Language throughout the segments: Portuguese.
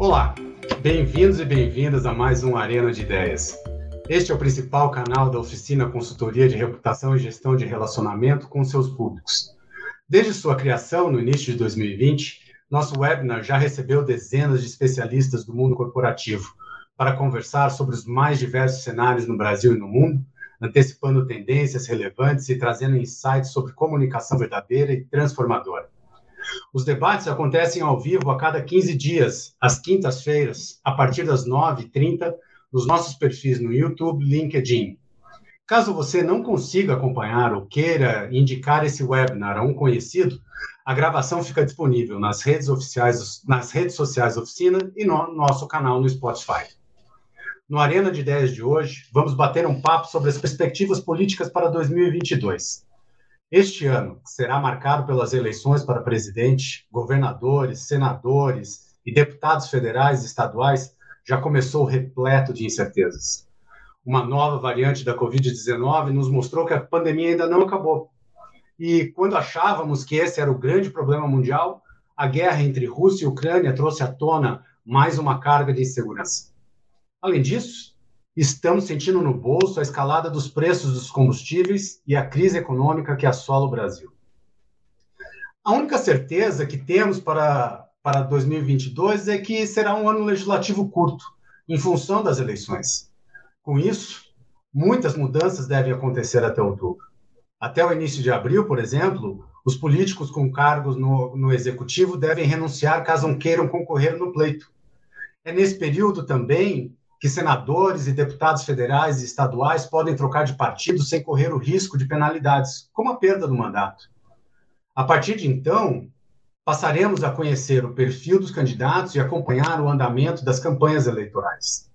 Olá, bem-vindos e bem-vindas a mais um Arena de Ideias. Este é o principal canal da oficina Consultoria de Reputação e Gestão de Relacionamento com seus públicos. Desde sua criação, no início de 2020, nosso webinar já recebeu dezenas de especialistas do mundo corporativo para conversar sobre os mais diversos cenários no Brasil e no mundo, antecipando tendências relevantes e trazendo insights sobre comunicação verdadeira e transformadora. Os debates acontecem ao vivo a cada 15 dias, às quintas-feiras, a partir das 9h30, nos nossos perfis no YouTube, LinkedIn. Caso você não consiga acompanhar ou queira indicar esse webinar a um conhecido, a gravação fica disponível nas redes oficiais, nas redes sociais oficina e no nosso canal no Spotify. No Arena de Ideias de hoje, vamos bater um papo sobre as perspectivas políticas para 2022. Este ano será marcado pelas eleições para presidente, governadores, senadores e deputados federais e estaduais já começou repleto de incertezas. Uma nova variante da Covid-19 nos mostrou que a pandemia ainda não acabou. E quando achávamos que esse era o grande problema mundial, a guerra entre Rússia e Ucrânia trouxe à tona mais uma carga de insegurança. Além disso, estamos sentindo no bolso a escalada dos preços dos combustíveis e a crise econômica que assola o Brasil. A única certeza que temos para, para 2022 é que será um ano legislativo curto, em função das eleições. Com isso, muitas mudanças devem acontecer até outubro. Até o início de abril, por exemplo, os políticos com cargos no, no executivo devem renunciar caso não queiram concorrer no pleito. É nesse período também que senadores e deputados federais e estaduais podem trocar de partido sem correr o risco de penalidades, como a perda do mandato. A partir de então, passaremos a conhecer o perfil dos candidatos e acompanhar o andamento das campanhas eleitorais.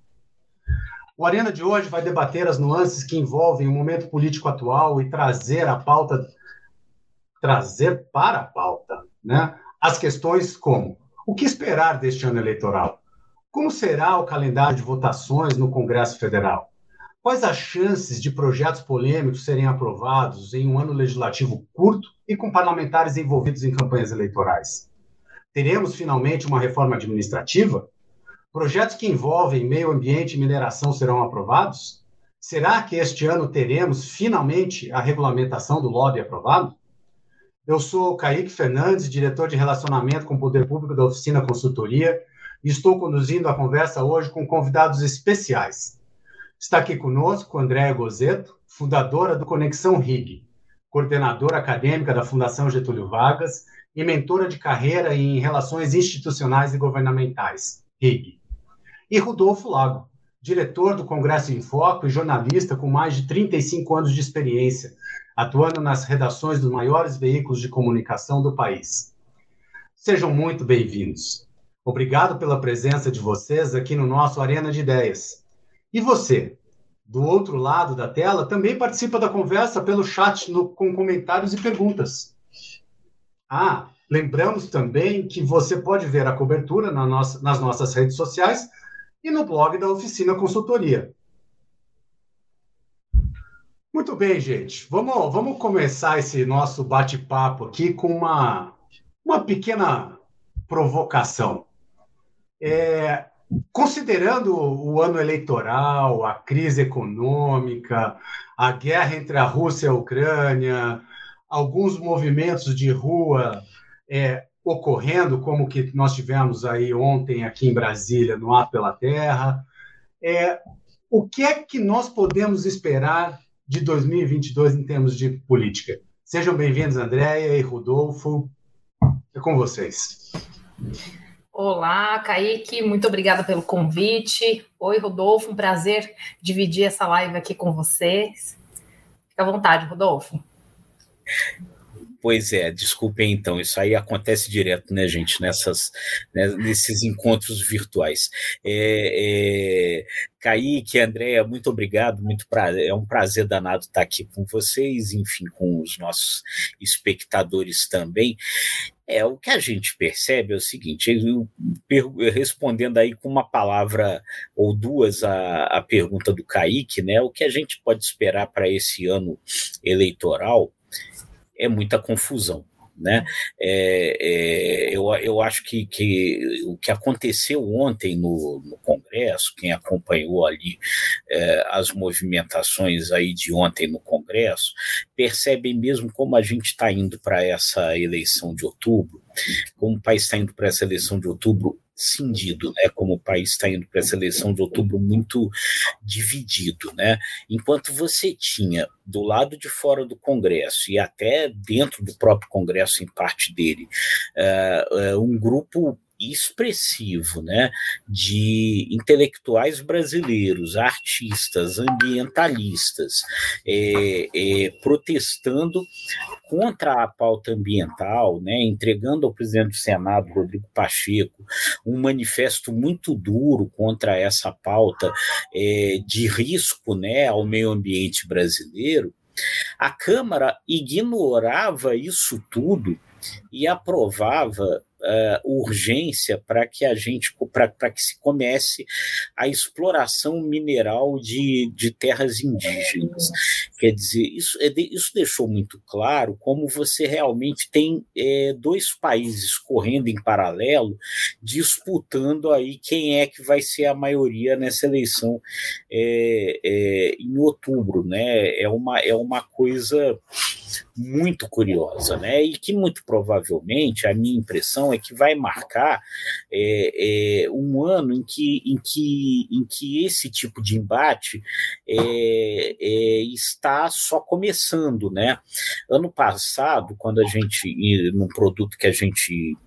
O Arena de hoje vai debater as nuances que envolvem o momento político atual e trazer a pauta trazer para a pauta, né, as questões como o que esperar deste ano eleitoral? Como será o calendário de votações no Congresso Federal? Quais as chances de projetos polêmicos serem aprovados em um ano legislativo curto e com parlamentares envolvidos em campanhas eleitorais? Teremos finalmente uma reforma administrativa? Projetos que envolvem meio ambiente e mineração serão aprovados? Será que este ano teremos finalmente a regulamentação do lobby aprovado? Eu sou Kaique Fernandes, diretor de relacionamento com o Poder Público da Oficina Consultoria Estou conduzindo a conversa hoje com convidados especiais. Está aqui conosco Andréa Gozeto, fundadora do Conexão RIG, coordenadora acadêmica da Fundação Getúlio Vargas e mentora de carreira em Relações Institucionais e Governamentais, RIG. E Rodolfo Lago, diretor do Congresso em Foco e jornalista com mais de 35 anos de experiência, atuando nas redações dos maiores veículos de comunicação do país. Sejam muito bem-vindos. Obrigado pela presença de vocês aqui no nosso Arena de Ideias. E você, do outro lado da tela, também participa da conversa pelo chat no, com comentários e perguntas. Ah, lembramos também que você pode ver a cobertura na nossa, nas nossas redes sociais e no blog da Oficina Consultoria. Muito bem, gente. Vamos, vamos começar esse nosso bate-papo aqui com uma, uma pequena provocação. É, considerando o ano eleitoral, a crise econômica, a guerra entre a Rússia e a Ucrânia, alguns movimentos de rua é, ocorrendo, como que nós tivemos aí ontem aqui em Brasília, no Ato pela Terra, é, o que é que nós podemos esperar de 2022 em termos de política? Sejam bem-vindos, Andréia e Rodolfo. É com vocês. Olá, Kaique, muito obrigada pelo convite. Oi, Rodolfo, um prazer dividir essa live aqui com vocês. Fica à vontade, Rodolfo. Pois é, desculpem então, isso aí acontece direto, né, gente, nessas, né, nesses encontros virtuais. É, é, Kaique, Andréia, muito obrigado, muito pra, é um prazer danado estar aqui com vocês, enfim, com os nossos espectadores também. É, o que a gente percebe é o seguinte, eu, respondendo aí com uma palavra ou duas a, a pergunta do Kaique, né, o que a gente pode esperar para esse ano eleitoral é muita confusão. Né? É, é, eu, eu acho que, que o que aconteceu ontem no, no Congresso, quem acompanhou ali é, as movimentações aí de ontem no Congresso, percebe mesmo como a gente está indo para essa eleição de outubro, como o país está indo para essa eleição de outubro cindido, né? Como o país está indo para essa eleição de outubro muito dividido, né? Enquanto você tinha do lado de fora do Congresso e até dentro do próprio Congresso, em parte dele, uh, uh, um grupo expressivo né, de intelectuais brasileiros, artistas, ambientalistas, é, é, protestando contra a pauta ambiental, né, entregando ao presidente do Senado, Rodrigo Pacheco, um manifesto muito duro contra essa pauta é, de risco né, ao meio ambiente brasileiro, a Câmara ignorava isso tudo e aprovava uh, urgência para que a gente para que se comece a exploração mineral de, de terras indígenas. Quer dizer, isso, é isso deixou muito claro como você realmente tem é, dois países correndo em paralelo, disputando aí quem é que vai ser a maioria nessa eleição é, é, em outubro, né? É uma, é uma coisa muito curiosa, né? E que muito provavelmente a minha impressão é que vai marcar é, é, um ano em que, em, que, em que esse tipo de embate é, é está só começando, né? Ano passado, quando a gente, num produto que a gente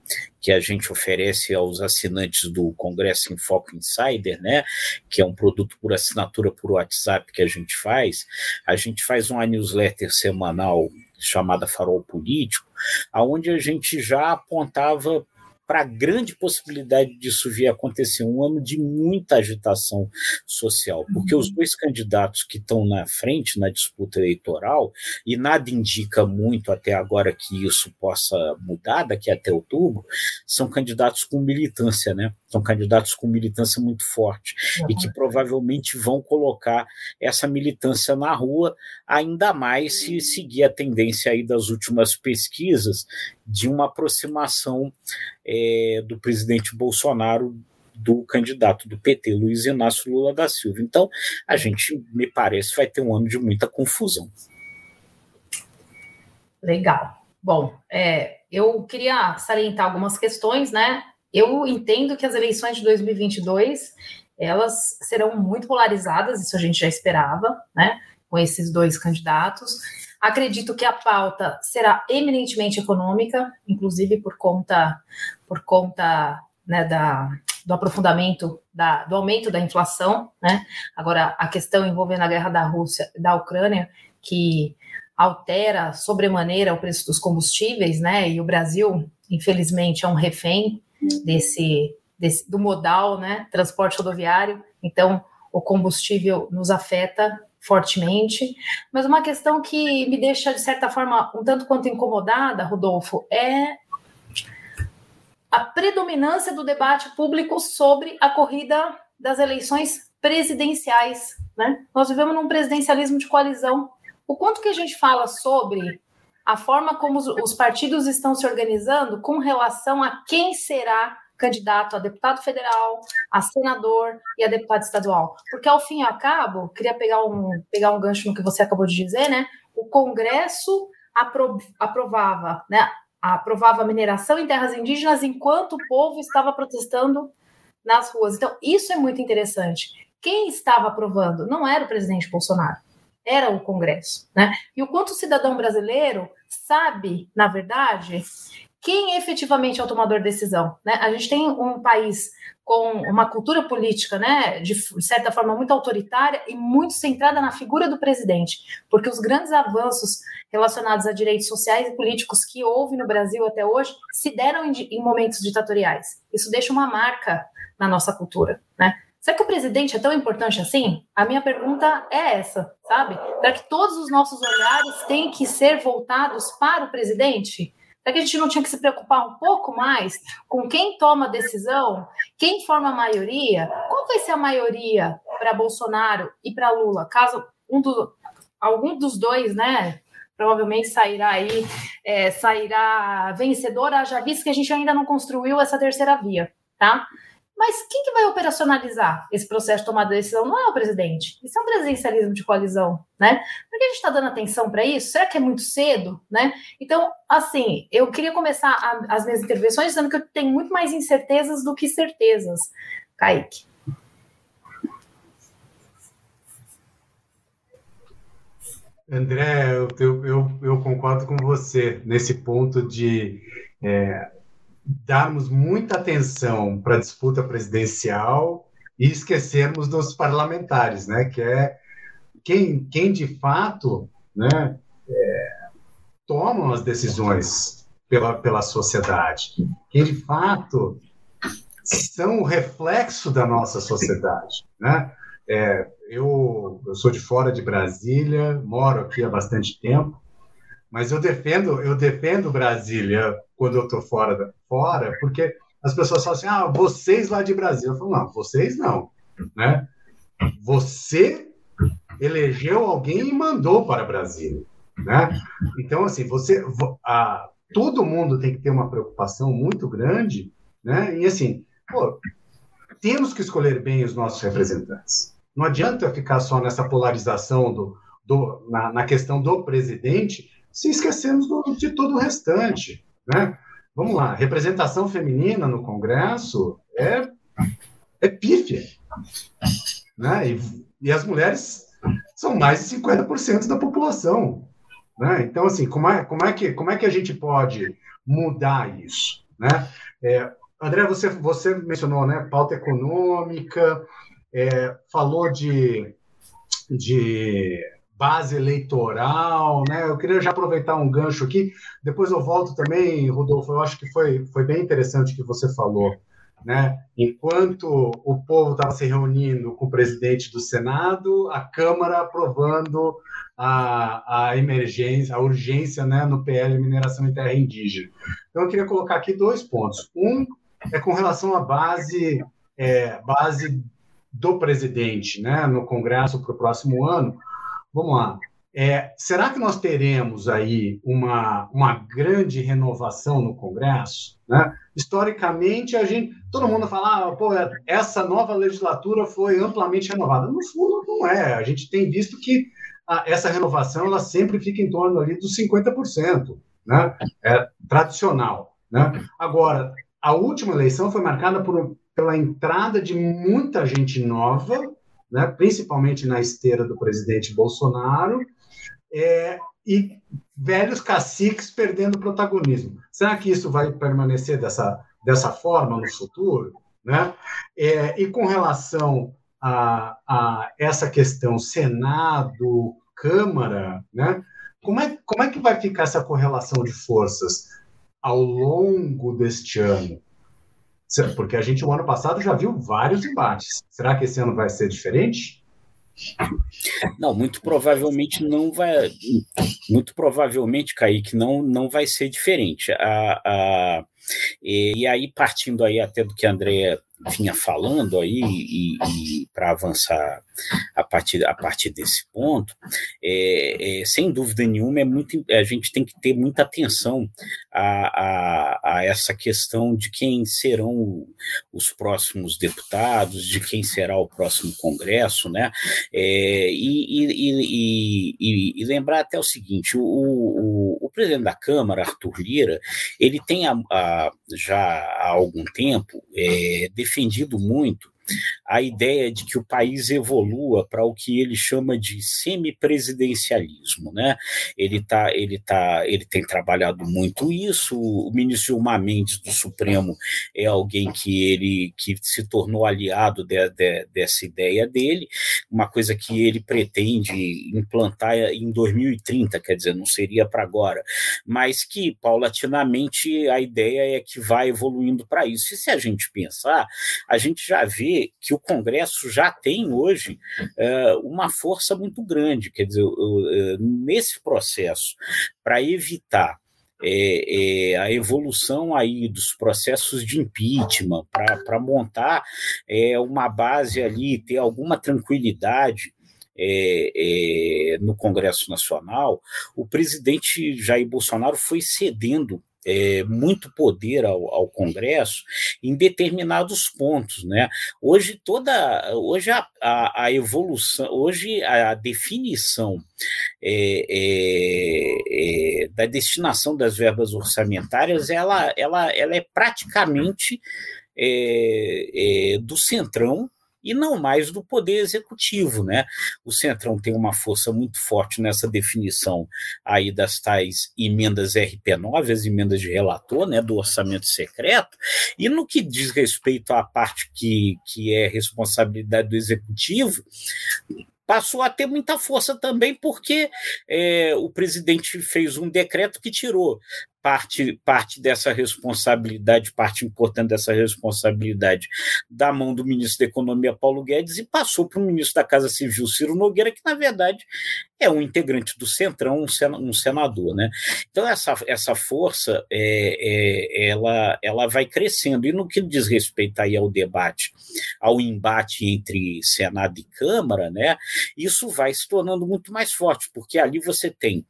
que a gente oferece aos assinantes do Congresso em Foco Insider, né, que é um produto por assinatura por WhatsApp que a gente faz. A gente faz uma newsletter semanal chamada Farol Político, aonde a gente já apontava para a grande possibilidade disso vir a acontecer, um ano de muita agitação social, porque uhum. os dois candidatos que estão na frente na disputa eleitoral, e nada indica muito até agora que isso possa mudar daqui até outubro, são candidatos com militância, né? São candidatos com militância muito forte uhum. e que provavelmente vão colocar essa militância na rua, ainda mais se seguir a tendência aí das últimas pesquisas de uma aproximação é, do presidente Bolsonaro do candidato do PT, Luiz Inácio Lula da Silva. Então, a gente, me parece, vai ter um ano de muita confusão. Legal. Bom, é, eu queria salientar algumas questões, né? Eu entendo que as eleições de 2022 elas serão muito polarizadas, isso a gente já esperava, né? Com esses dois candidatos. Acredito que a pauta será eminentemente econômica, inclusive por conta, por conta né, da, do aprofundamento da, do aumento da inflação, né? Agora a questão envolvendo a guerra da Rússia, da Ucrânia, que altera sobremaneira o preço dos combustíveis, né? E o Brasil, infelizmente, é um refém desse, desse do modal, né? Transporte rodoviário. Então, o combustível nos afeta fortemente. Mas uma questão que me deixa, de certa forma, um tanto quanto incomodada, Rodolfo, é a predominância do debate público sobre a corrida das eleições presidenciais. Né? Nós vivemos num presidencialismo de coalizão. O quanto que a gente fala sobre a forma como os, os partidos estão se organizando com relação a quem será candidato a deputado federal, a senador e a deputado estadual. Porque, ao fim e ao cabo, queria pegar um, pegar um gancho no que você acabou de dizer, né? O Congresso apro aprovava, né? Aprovava mineração em terras indígenas enquanto o povo estava protestando nas ruas. Então, isso é muito interessante. Quem estava aprovando não era o presidente Bolsonaro, era o Congresso, né? E o quanto o cidadão brasileiro sabe, na verdade, quem efetivamente é o tomador de decisão. Né? A gente tem um país com uma cultura política, né, de certa forma muito autoritária e muito centrada na figura do presidente, porque os grandes avanços relacionados a direitos sociais e políticos que houve no Brasil até hoje se deram em, em momentos ditatoriais. Isso deixa uma marca na nossa cultura, né? Será que o presidente é tão importante assim? A minha pergunta é essa, sabe? Será que todos os nossos olhares têm que ser voltados para o presidente? Será que a gente não tinha que se preocupar um pouco mais com quem toma a decisão, quem forma a maioria? Qual vai ser a maioria para Bolsonaro e para Lula, caso um do, algum dos dois, né, provavelmente sairá aí, é, sairá vencedora, já visto que a gente ainda não construiu essa terceira via, tá? Mas quem que vai operacionalizar esse processo de tomada de decisão? Não é o presidente. Isso é um presidencialismo de coalizão, né? Por que a gente está dando atenção para isso? Será que é muito cedo, né? Então, assim, eu queria começar a, as minhas intervenções dizendo que eu tenho muito mais incertezas do que certezas. Kaique. André, eu, eu, eu, concordo com você nesse ponto de é, darmos muita atenção para a disputa presidencial e esquecermos dos parlamentares, né? Que é quem, quem de fato, né? É, tomam as decisões pela, pela sociedade, quem de fato são o reflexo da nossa sociedade, né? É, eu, eu sou de fora de Brasília, moro aqui há bastante tempo, mas eu defendo eu defendo Brasília quando eu estou fora fora, porque as pessoas falam assim, ah, vocês lá de Brasília. Eu falo, não, vocês não, né? Você elegeu alguém e mandou para Brasília, né? Então, assim, você, a, todo mundo tem que ter uma preocupação muito grande, né? E assim, pô, temos que escolher bem os nossos representantes. Não adianta ficar só nessa polarização do, do na, na, questão do presidente, se esquecemos do, de todo o restante, né? Vamos lá, representação feminina no Congresso é, é pífia, né? E, e as mulheres são mais de 50% da população, né? Então, assim, como é, como é, que, como é que a gente pode mudar isso, né? É, André, você, você mencionou, né, pauta econômica, é, falou de, de base eleitoral, né? Eu queria já aproveitar um gancho aqui, depois eu volto também, Rodolfo, eu acho que foi, foi bem interessante o que você falou, né? Enquanto o povo estava se reunindo com o presidente do Senado, a Câmara aprovando a, a emergência, a urgência, né, no PL Mineração em Terra Indígena. Então eu queria colocar aqui dois pontos. Um é com relação à base, é, base do presidente né, no Congresso para o próximo ano. Vamos lá. É, será que nós teremos aí uma, uma grande renovação no Congresso? Né? Historicamente, a gente, todo mundo fala, ah, pô, essa nova legislatura foi amplamente renovada. No fundo, não é. A gente tem visto que a, essa renovação ela sempre fica em torno ali dos 50%, né? É tradicional. Né? Agora, a última eleição foi marcada por, pela entrada de muita gente nova, né, principalmente na esteira do presidente Bolsonaro, é, e velhos caciques perdendo protagonismo. Será que isso vai permanecer dessa, dessa forma no futuro? Né? É, e com relação a, a, essa questão Senado, Câmara, né? como, é, como é que vai ficar essa correlação de forças? ao longo deste ano? Porque a gente, o ano passado, já viu vários embates. Será que esse ano vai ser diferente? Não, muito provavelmente não vai. Muito provavelmente, Kaique, não, não vai ser diferente. A, a, e, e aí, partindo aí até do que a Andrea vinha falando aí e, e para avançar a partir, a partir desse ponto, é, é, sem dúvida nenhuma, é muito, a gente tem que ter muita atenção a, a, a essa questão de quem serão os próximos deputados, de quem será o próximo Congresso, né? É, e, e, e, e, lembrar até o seguinte: o, o, o, presidente da Câmara, Arthur Lira, ele tem a, já há algum tempo é, defendido muito a ideia de que o país evolua para o que ele chama de semipresidencialismo, né? Ele tá, ele tá, ele tem trabalhado muito isso. O ministro Gilmar Mendes do Supremo é alguém que ele que se tornou aliado de, de, dessa ideia dele, uma coisa que ele pretende implantar em 2030, quer dizer, não seria para agora, mas que paulatinamente a ideia é que vai evoluindo para isso. E se a gente pensar, a gente já vê que o Congresso já tem hoje é, uma força muito grande. Quer dizer, é, nesse processo, para evitar é, é, a evolução aí dos processos de impeachment, para montar é, uma base ali, ter alguma tranquilidade é, é, no Congresso Nacional, o presidente Jair Bolsonaro foi cedendo é, muito poder ao, ao, Congresso em determinados pontos, né? Hoje toda, hoje a, a, a evolução, hoje a, a definição é, é, é da destinação das verbas orçamentárias, ela, ela, ela é praticamente é, é, do centrão e não mais do poder executivo, né? O Centrão tem uma força muito forte nessa definição aí das tais emendas RP9, as emendas de relator, né, do orçamento secreto, e no que diz respeito à parte que, que é responsabilidade do executivo, passou a ter muita força também porque é, o presidente fez um decreto que tirou parte, parte dessa responsabilidade, parte importante dessa responsabilidade da mão do ministro da Economia, Paulo Guedes, e passou para o ministro da Casa Civil, Ciro Nogueira, que, na verdade, é um integrante do Centrão, um senador. Né? Então, essa, essa força é, é, ela, ela vai crescendo. E no que diz respeito aí ao debate, ao embate entre Senado e Câmara, né, isso vai se tornando muito mais forte, porque ali você tem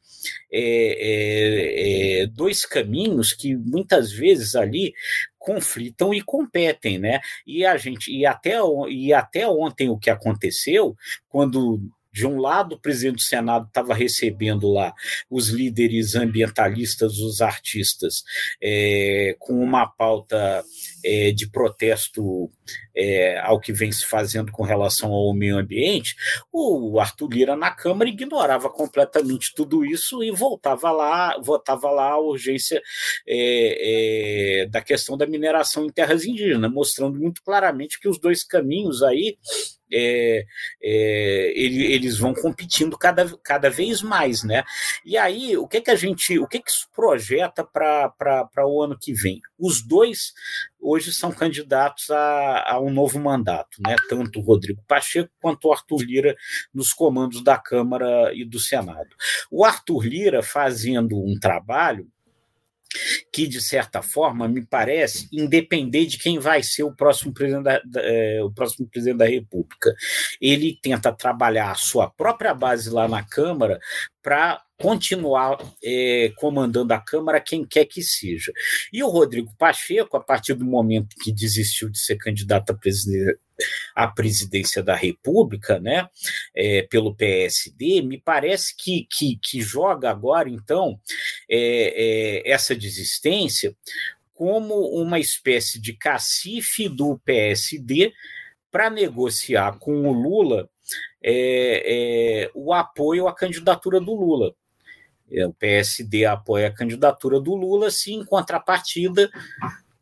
é, é, é dois caminhos que muitas vezes ali conflitam e competem, né? E a gente e até e até ontem o que aconteceu quando de um lado, o presidente do Senado estava recebendo lá os líderes ambientalistas, os artistas, é, com uma pauta é, de protesto é, ao que vem se fazendo com relação ao meio ambiente, o Arthur Lira na Câmara ignorava completamente tudo isso e voltava lá, votava lá a urgência é, é, da questão da mineração em terras indígenas, mostrando muito claramente que os dois caminhos aí é, é, ele, eles vão competindo cada, cada vez mais, né? E aí, o que que a gente, o que que isso projeta para o ano que vem? Os dois hoje são candidatos a, a um novo mandato, né? Tanto o Rodrigo Pacheco quanto o Arthur Lira nos comandos da Câmara e do Senado. O Arthur Lira fazendo um trabalho que, de certa forma, me parece, independer de quem vai ser o próximo presidente da, é, o próximo presidente da República. Ele tenta trabalhar a sua própria base lá na Câmara para continuar é, comandando a Câmara quem quer que seja. E o Rodrigo Pacheco, a partir do momento que desistiu de ser candidato a presidente à presidência da República, né, é, pelo PSD, me parece que, que, que joga agora, então, é, é, essa desistência como uma espécie de cacife do PSD para negociar com o Lula é, é, o apoio à candidatura do Lula. É, o PSD apoia a candidatura do Lula, se em contrapartida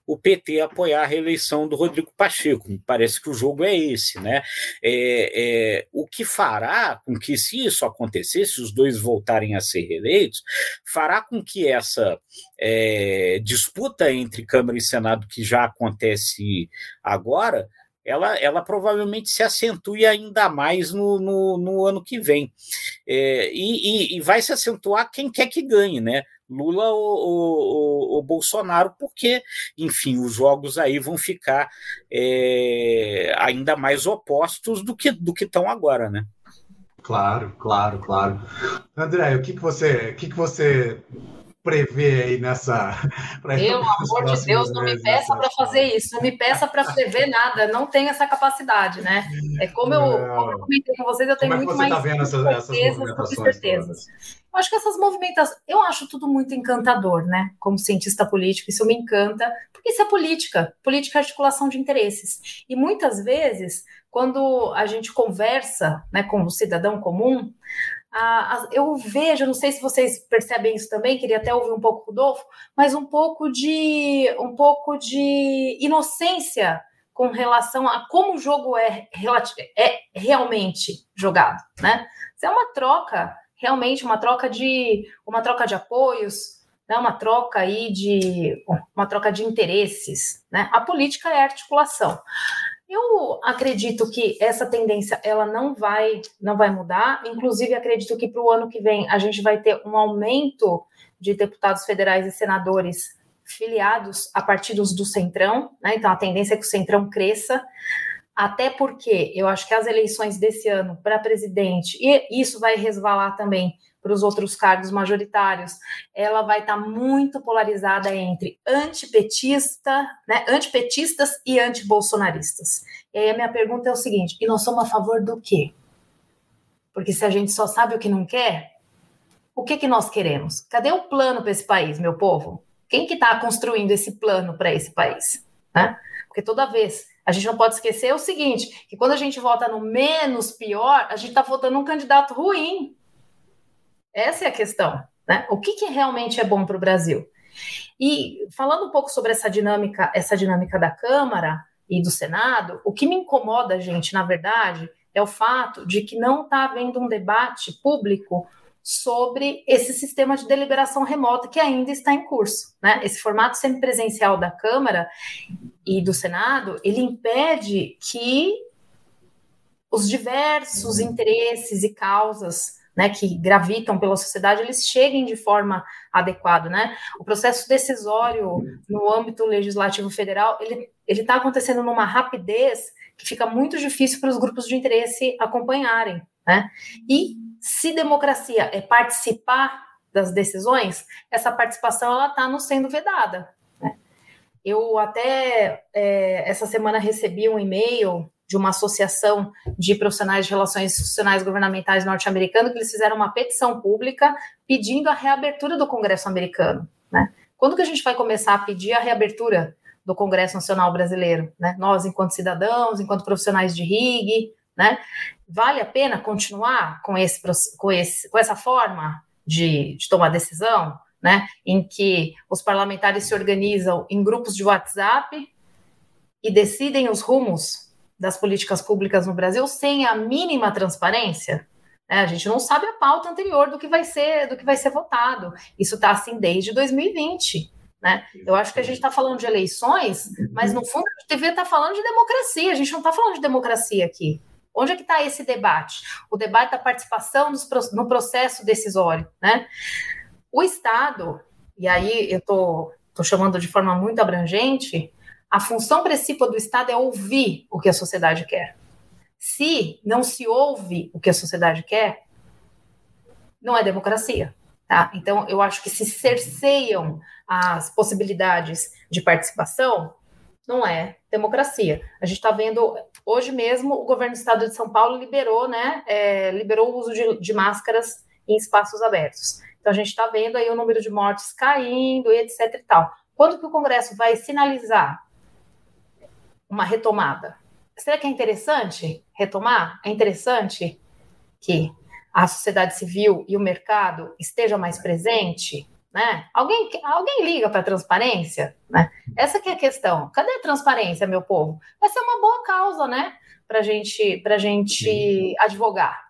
o PT apoiar a reeleição do Rodrigo Pacheco. Me parece que o jogo é esse, né? É, é, o que fará com que, se isso acontecer, se os dois voltarem a ser reeleitos, fará com que essa é, disputa entre Câmara e Senado, que já acontece agora, ela, ela provavelmente se acentue ainda mais no, no, no ano que vem. É, e, e, e, vai se acentuar quem quer que ganhe, né? Lula ou, ou, ou, Bolsonaro, porque, enfim, os jogos aí vão ficar é, ainda mais opostos do que do que estão agora, né? Claro, claro, claro. André, o que, que você, o que, que você prever aí nessa. Pelo amor de Deus, não me peça para fazer isso, não me peça para prever nada, não tenho essa capacidade, né? É como eu, como eu comentei com vocês, eu tenho como muito é mais tá vendo essas, certezas do que certezas. Eu acho que essas movimentações, eu acho tudo muito encantador, né? Como cientista político, isso me encanta, porque isso é política, política é articulação de interesses. E muitas vezes, quando a gente conversa né, com o cidadão comum, eu vejo, não sei se vocês percebem isso também, queria até ouvir um pouco o Rodolfo, mas um pouco de um pouco de inocência com relação a como o jogo é, é realmente jogado, né? Isso é uma troca, realmente uma troca de uma troca de apoios, né? Uma troca aí de uma troca de interesses, né? A política é articulação. Eu acredito que essa tendência ela não vai não vai mudar. Inclusive acredito que para o ano que vem a gente vai ter um aumento de deputados federais e senadores filiados a partidos do centrão. Né? Então a tendência é que o centrão cresça. Até porque eu acho que as eleições desse ano para presidente, e isso vai resvalar também para os outros cargos majoritários, ela vai estar tá muito polarizada entre antipetista, né, antipetistas e antibolsonaristas. E aí a minha pergunta é o seguinte: e nós somos a favor do quê? Porque se a gente só sabe o que não quer, o que, que nós queremos? Cadê o plano para esse país, meu povo? Quem que está construindo esse plano para esse país? Né? Porque toda vez a gente não pode esquecer o seguinte: que quando a gente vota no menos pior, a gente está votando um candidato ruim. Essa é a questão. Né? O que, que realmente é bom para o Brasil? E falando um pouco sobre essa dinâmica, essa dinâmica da Câmara e do Senado, o que me incomoda, gente, na verdade, é o fato de que não está havendo um debate público sobre esse sistema de deliberação remota que ainda está em curso. Né? Esse formato semipresencial da Câmara e do Senado, ele impede que os diversos interesses e causas né, que gravitam pela sociedade, eles cheguem de forma adequada, né? O processo decisório no âmbito legislativo federal, ele ele está acontecendo numa rapidez que fica muito difícil para os grupos de interesse acompanharem, né? E se democracia é participar das decisões, essa participação ela está não sendo vedada. Né? Eu até é, essa semana recebi um e-mail de uma associação de profissionais de relações institucionais governamentais norte-americano, que eles fizeram uma petição pública pedindo a reabertura do Congresso americano. Né? Quando que a gente vai começar a pedir a reabertura do Congresso Nacional Brasileiro? Né? Nós, enquanto cidadãos, enquanto profissionais de RIG, né? vale a pena continuar com, esse, com, esse, com essa forma de, de tomar decisão? Né, em que os parlamentares se organizam em grupos de WhatsApp e decidem os rumos das políticas públicas no Brasil sem a mínima transparência. Né? A gente não sabe a pauta anterior do que vai ser do que vai ser votado. Isso está assim desde 2020. Né? Eu acho que a gente está falando de eleições, mas no fundo a gente devia estar tá falando de democracia. A gente não está falando de democracia aqui. Onde é que está esse debate? O debate da participação no processo decisório. Né? O Estado, e aí eu estou chamando de forma muito abrangente, a função principal do Estado é ouvir o que a sociedade quer. Se não se ouve o que a sociedade quer, não é democracia. Tá? Então, eu acho que se cerceiam as possibilidades de participação, não é democracia. A gente está vendo hoje mesmo o governo do Estado de São Paulo liberou, né, é, liberou o uso de, de, máscaras em espaços abertos. Então a gente está vendo aí o número de mortes caindo e etc e tal. Quando que o Congresso vai sinalizar uma retomada. Será que é interessante retomar? É interessante que a sociedade civil e o mercado esteja mais presente? Né? Alguém, alguém liga para a transparência? Né? Essa que é a questão. Cadê a transparência, meu povo? Essa é uma boa causa, né? Para gente, a gente advogar.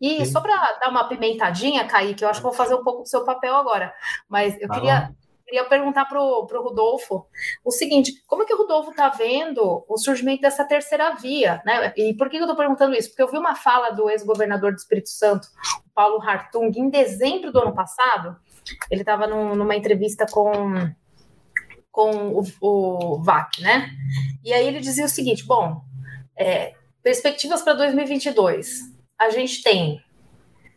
E Sim. só para dar uma pimentadinha, Kaique, eu acho que vou fazer um pouco do seu papel agora, mas eu queria queria perguntar para o Rodolfo o seguinte: como é que o Rodolfo está vendo o surgimento dessa terceira via? Né? E por que eu estou perguntando isso? Porque eu vi uma fala do ex-governador do Espírito Santo, Paulo Hartung, em dezembro do ano passado. Ele estava num, numa entrevista com, com o, o VAC, né? E aí ele dizia o seguinte: bom, é, perspectivas para 2022. A gente tem,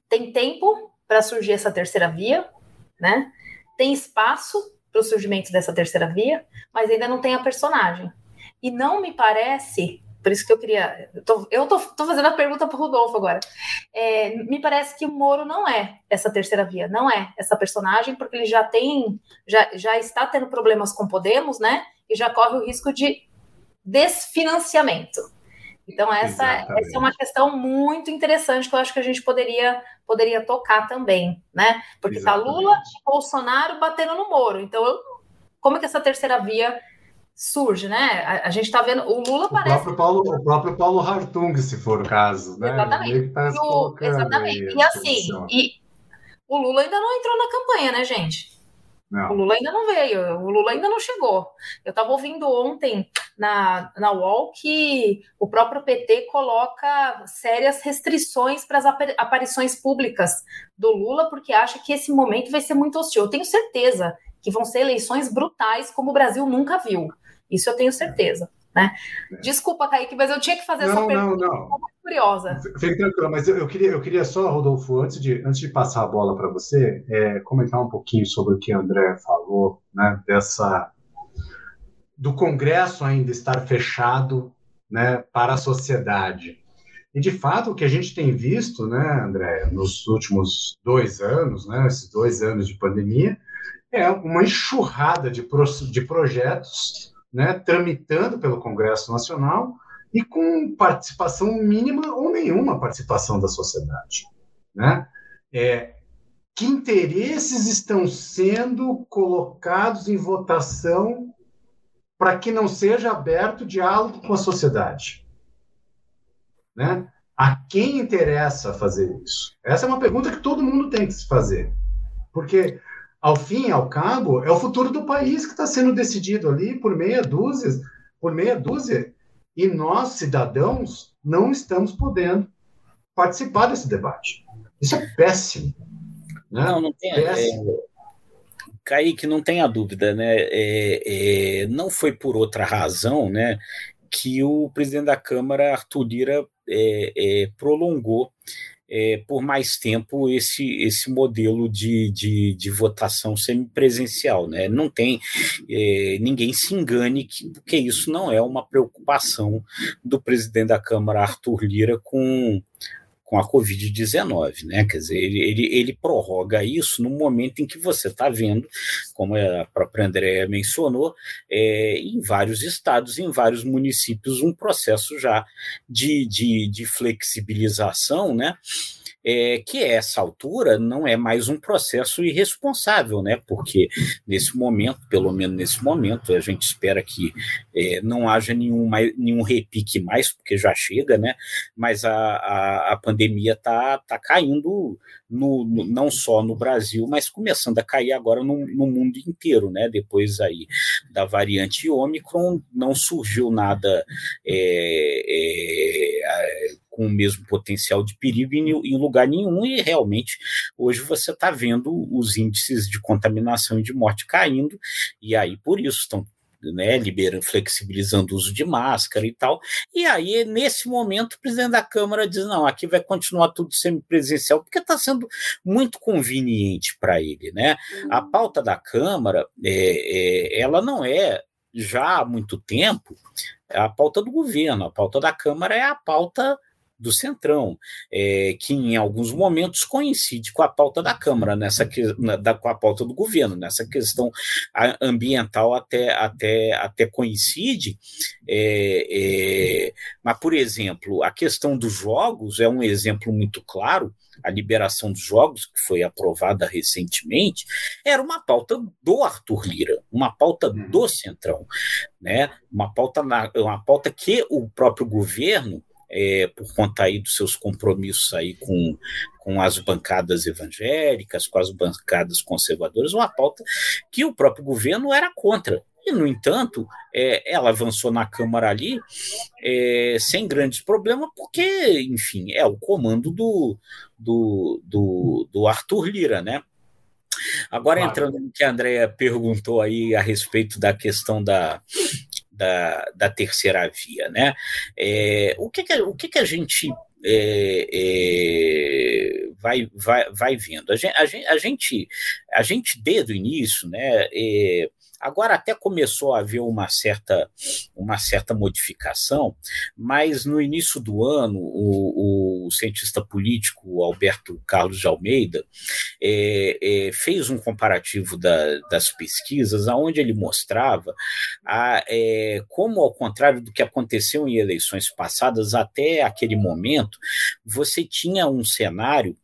tem tempo para surgir essa terceira via, né? Tem espaço para o surgimento dessa terceira via, mas ainda não tem a personagem. E não me parece, por isso que eu queria. Eu estou fazendo a pergunta para o Rodolfo agora. É, me parece que o Moro não é essa terceira via, não é essa personagem, porque ele já tem, já, já está tendo problemas com Podemos, né? E já corre o risco de desfinanciamento. Então, essa, essa é uma questão muito interessante que eu acho que a gente poderia, poderia tocar também, né? Porque está Lula e Bolsonaro batendo no Moro. Então, como é que essa terceira via surge, né? A, a gente está vendo. O Lula o parece. Próprio Paulo, o próprio Paulo Hartung, se for o caso, né? Exatamente. Tá o, exatamente. E assim, e o Lula ainda não entrou na campanha, né, gente? Não. O Lula ainda não veio, o Lula ainda não chegou. Eu estava ouvindo ontem na, na UOL que o próprio PT coloca sérias restrições para as aparições públicas do Lula, porque acha que esse momento vai ser muito hostil. Eu tenho certeza que vão ser eleições brutais, como o Brasil nunca viu. Isso eu tenho certeza. Né? Desculpa, Kaique, mas eu tinha que fazer não, essa pergunta. Não, não, não. curiosa. Fique tranquilo, mas eu, eu, queria, eu queria só, Rodolfo, antes de, antes de passar a bola para você, é, comentar um pouquinho sobre o que a André falou, né, dessa do Congresso ainda estar fechado né, para a sociedade. E, de fato, o que a gente tem visto, né, André, nos últimos dois anos, né, esses dois anos de pandemia, é uma enxurrada de, pro, de projetos né, tramitando pelo Congresso Nacional e com participação mínima ou nenhuma participação da sociedade. Né? É, que interesses estão sendo colocados em votação para que não seja aberto diálogo com a sociedade? Né? A quem interessa fazer isso? Essa é uma pergunta que todo mundo tem que se fazer. Porque, ao fim e ao cabo, é o futuro do país que está sendo decidido ali por meia dúzia, por meia dúzia, e nós, cidadãos, não estamos podendo participar desse debate. Isso é péssimo. Né? Não, não tem. Péssimo. É... Kaique, não tenha dúvida, né? É, é, não foi por outra razão, né? que o presidente da Câmara, Arthur Lira, é, é, prolongou é, por mais tempo esse, esse modelo de, de, de votação semipresencial. Né? Não tem é, ninguém se engane que, porque isso não é uma preocupação do presidente da Câmara, Arthur Lira, com com a Covid-19, né? Quer dizer, ele, ele, ele, prorroga isso no momento em que você está vendo, como a própria Andréa mencionou, é, em vários estados, em vários municípios, um processo já de, de, de flexibilização, né? É, que essa altura não é mais um processo irresponsável, né? Porque nesse momento, pelo menos nesse momento, a gente espera que é, não haja nenhum, mais, nenhum repique mais, porque já chega, né? Mas a, a, a pandemia está tá caindo no, no, não só no Brasil, mas começando a cair agora no, no mundo inteiro, né? Depois aí da variante Ômicron, não surgiu nada é, é, com o mesmo potencial de perigo em, em lugar nenhum, e realmente hoje você está vendo os índices de contaminação e de morte caindo, e aí por isso estão né, liberando, flexibilizando o uso de máscara e tal. E aí, nesse momento, o presidente da Câmara diz: não, aqui vai continuar tudo semipresencial, porque está sendo muito conveniente para ele. Né? A uhum. pauta da Câmara, é, é, ela não é já há muito tempo a pauta do governo, a pauta da Câmara é a pauta do Centrão, é, que em alguns momentos coincide com a pauta da Câmara, nessa na, da, com a pauta do governo, nessa questão ambiental até, até, até coincide. É, é, mas, por exemplo, a questão dos jogos é um exemplo muito claro. A liberação dos jogos, que foi aprovada recentemente, era uma pauta do Arthur Lira, uma pauta uhum. do Centrão, né? uma, pauta na, uma pauta que o próprio governo é, por conta aí dos seus compromissos aí com, com as bancadas evangélicas, com as bancadas conservadoras, uma pauta que o próprio governo era contra. E, no entanto, é, ela avançou na Câmara ali é, sem grandes problemas, porque, enfim, é o comando do, do, do, do Arthur Lira, né? Agora, claro. entrando no que a Andrea perguntou aí a respeito da questão da, da, da terceira via. Né? É, o que, que, o que, que a gente é, é, vai, vai, vai vendo? A gente, a gente, a gente, desde o início, né, é, Agora até começou a haver uma certa, uma certa modificação, mas no início do ano, o, o cientista político Alberto Carlos de Almeida é, é, fez um comparativo da, das pesquisas, onde ele mostrava a, é, como, ao contrário do que aconteceu em eleições passadas, até aquele momento, você tinha um cenário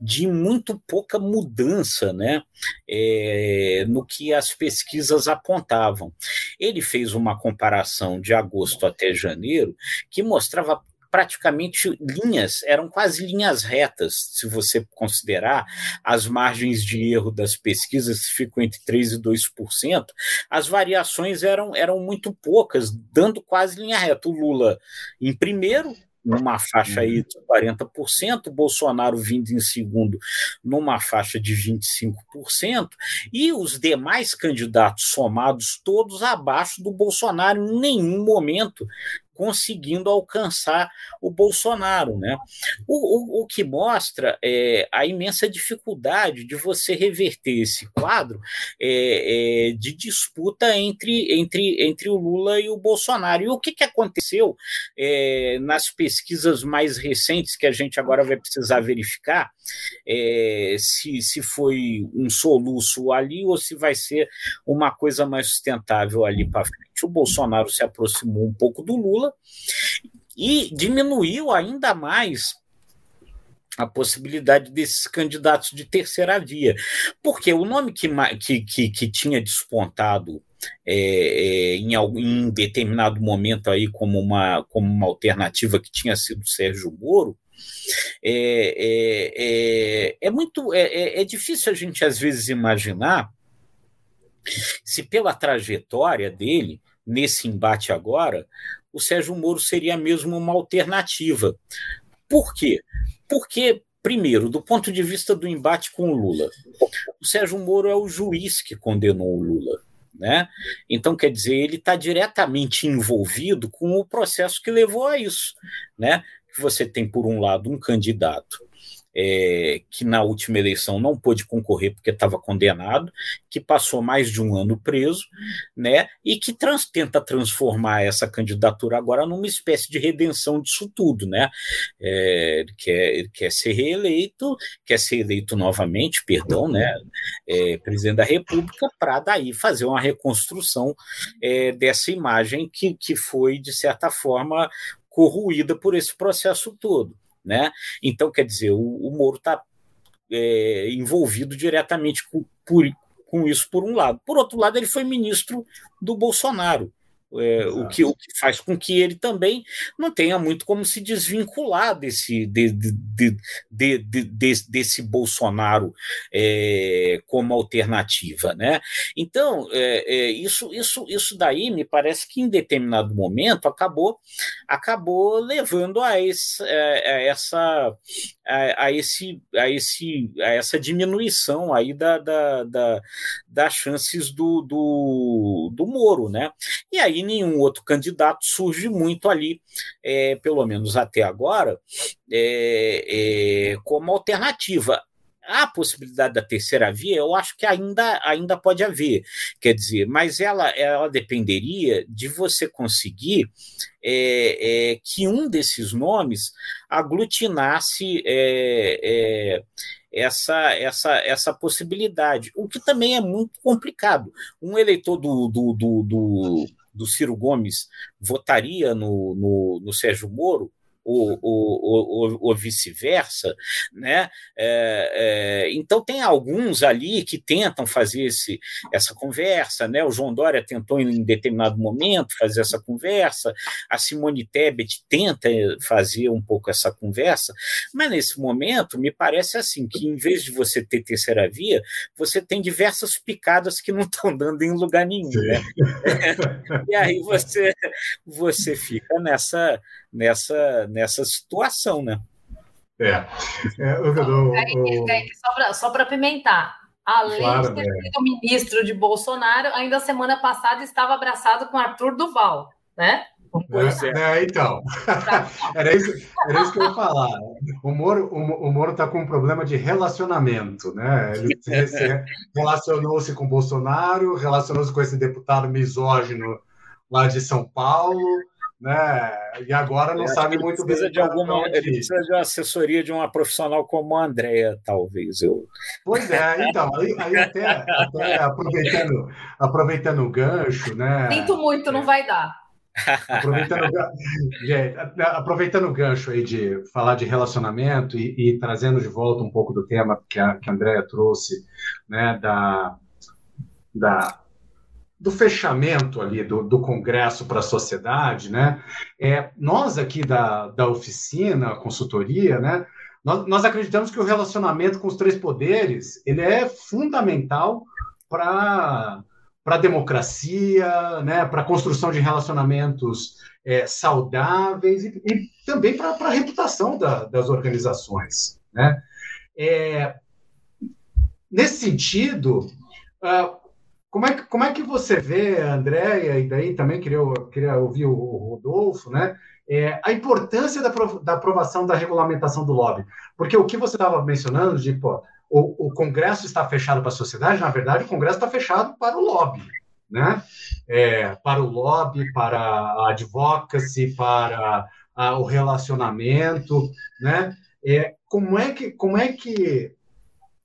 de muito pouca mudança né, é, no que as pesquisas apontavam. Ele fez uma comparação de agosto até janeiro que mostrava praticamente linhas, eram quase linhas retas, se você considerar as margens de erro das pesquisas ficam entre 3% e 2%, as variações eram, eram muito poucas, dando quase linha reta. O Lula em primeiro, numa faixa aí de 40%, Bolsonaro vindo em segundo numa faixa de 25%, e os demais candidatos somados todos abaixo do Bolsonaro em nenhum momento conseguindo alcançar o Bolsonaro. Né? O, o, o que mostra é, a imensa dificuldade de você reverter esse quadro é, é, de disputa entre, entre, entre o Lula e o Bolsonaro. E o que, que aconteceu é, nas pesquisas mais recentes que a gente agora vai precisar verificar é, se, se foi um soluço ali ou se vai ser uma coisa mais sustentável ali para frente. O Bolsonaro se aproximou um pouco do Lula e diminuiu ainda mais a possibilidade desses candidatos de terceira via. Porque o nome que, que, que, tinha despontado é, é, em, em determinado momento aí como uma, como uma alternativa que tinha sido Sérgio Moro, é, é, é, é muito é, é, é difícil a gente às vezes imaginar se pela trajetória dele nesse embate agora o Sérgio Moro seria mesmo uma alternativa. Por quê? Porque Primeiro, do ponto de vista do embate com o Lula, o Sérgio Moro é o juiz que condenou o Lula. Né? Então, quer dizer, ele está diretamente envolvido com o processo que levou a isso. Né? Que você tem, por um lado, um candidato é, que na última eleição não pôde concorrer porque estava condenado, que passou mais de um ano preso, né, e que trans, tenta transformar essa candidatura agora numa espécie de redenção disso tudo, né? É, ele, quer, ele quer ser reeleito, quer ser eleito novamente, perdão, né, é, presidente da República, para daí fazer uma reconstrução é, dessa imagem que, que foi, de certa forma, corruída por esse processo todo. Né? Então, quer dizer, o, o Moro está é, envolvido diretamente com, por, com isso, por um lado. Por outro lado, ele foi ministro do Bolsonaro. É, o, que, o que faz com que ele também não tenha muito como se desvincular desse, de, de, de, de desse Bolsonaro é, como alternativa. Né? Então, é, é, isso, isso, isso daí me parece que em determinado momento acabou, acabou levando a, esse, é, a essa, a, a, esse, a, esse, a essa diminuição aí da, da, da das chances do, do, do Moro. Né? E aí nenhum outro candidato surge muito ali, é, pelo menos até agora, é, é, como alternativa. A possibilidade da terceira via, eu acho que ainda, ainda pode haver, quer dizer, mas ela, ela dependeria de você conseguir é, é, que um desses nomes aglutinasse é, é essa, essa, essa possibilidade, o que também é muito complicado. Um eleitor do, do, do, do do Ciro Gomes votaria no, no, no Sérgio Moro, ou, ou, ou, vice-versa, né? É, é, então tem alguns ali que tentam fazer esse, essa conversa, né? O João Dória tentou em determinado momento fazer essa conversa, a Simone Tebet tenta fazer um pouco essa conversa, mas nesse momento me parece assim que em vez de você ter terceira via, você tem diversas picadas que não estão dando em lugar nenhum, né? e aí você você fica nessa nessa, nessa situação, né? É. é eu, eu, eu, só para pimentar, além claro, de ter é. sido ministro de Bolsonaro, ainda semana passada estava abraçado com Arthur Duval, né? É, é, então, era isso, era isso que eu ia falar. O Moro o, o Moro está com um problema de relacionamento, né? Ele relacionou-se com Bolsonaro, relacionou-se com esse deputado misógino lá de São Paulo, né? E agora não sabe muito bem. De alguma, ele precisa de uma assessoria de uma profissional como a Andrea, talvez. Eu... Pois é, então, aí, aí até, até, aproveitando, aproveitando o gancho, né? Sinto muito, não vai dar. Aproveitando, aproveitando o gancho aí de falar de relacionamento e, e, trazendo de volta um pouco do tema que a, que a Andrea trouxe, né, da, da do fechamento ali do, do Congresso para a sociedade, né? É, nós aqui da, da oficina, consultoria, né? Nós, nós acreditamos que o relacionamento com os três poderes ele é fundamental para para a democracia, né, para a construção de relacionamentos é, saudáveis e, e também para a reputação da, das organizações. Né? É, nesse sentido, uh, como, é que, como é que você vê, Andréia, e daí também queria, queria ouvir o, Rodolfo, né? É, a importância da, da aprovação da regulamentação do lobby. Porque o que você estava mencionando, de pô, o, o Congresso está fechado para a sociedade, na verdade, o Congresso está fechado para o lobby né? É, para o lobby, para a advocacy, para a, o relacionamento, né? É, como é que como é que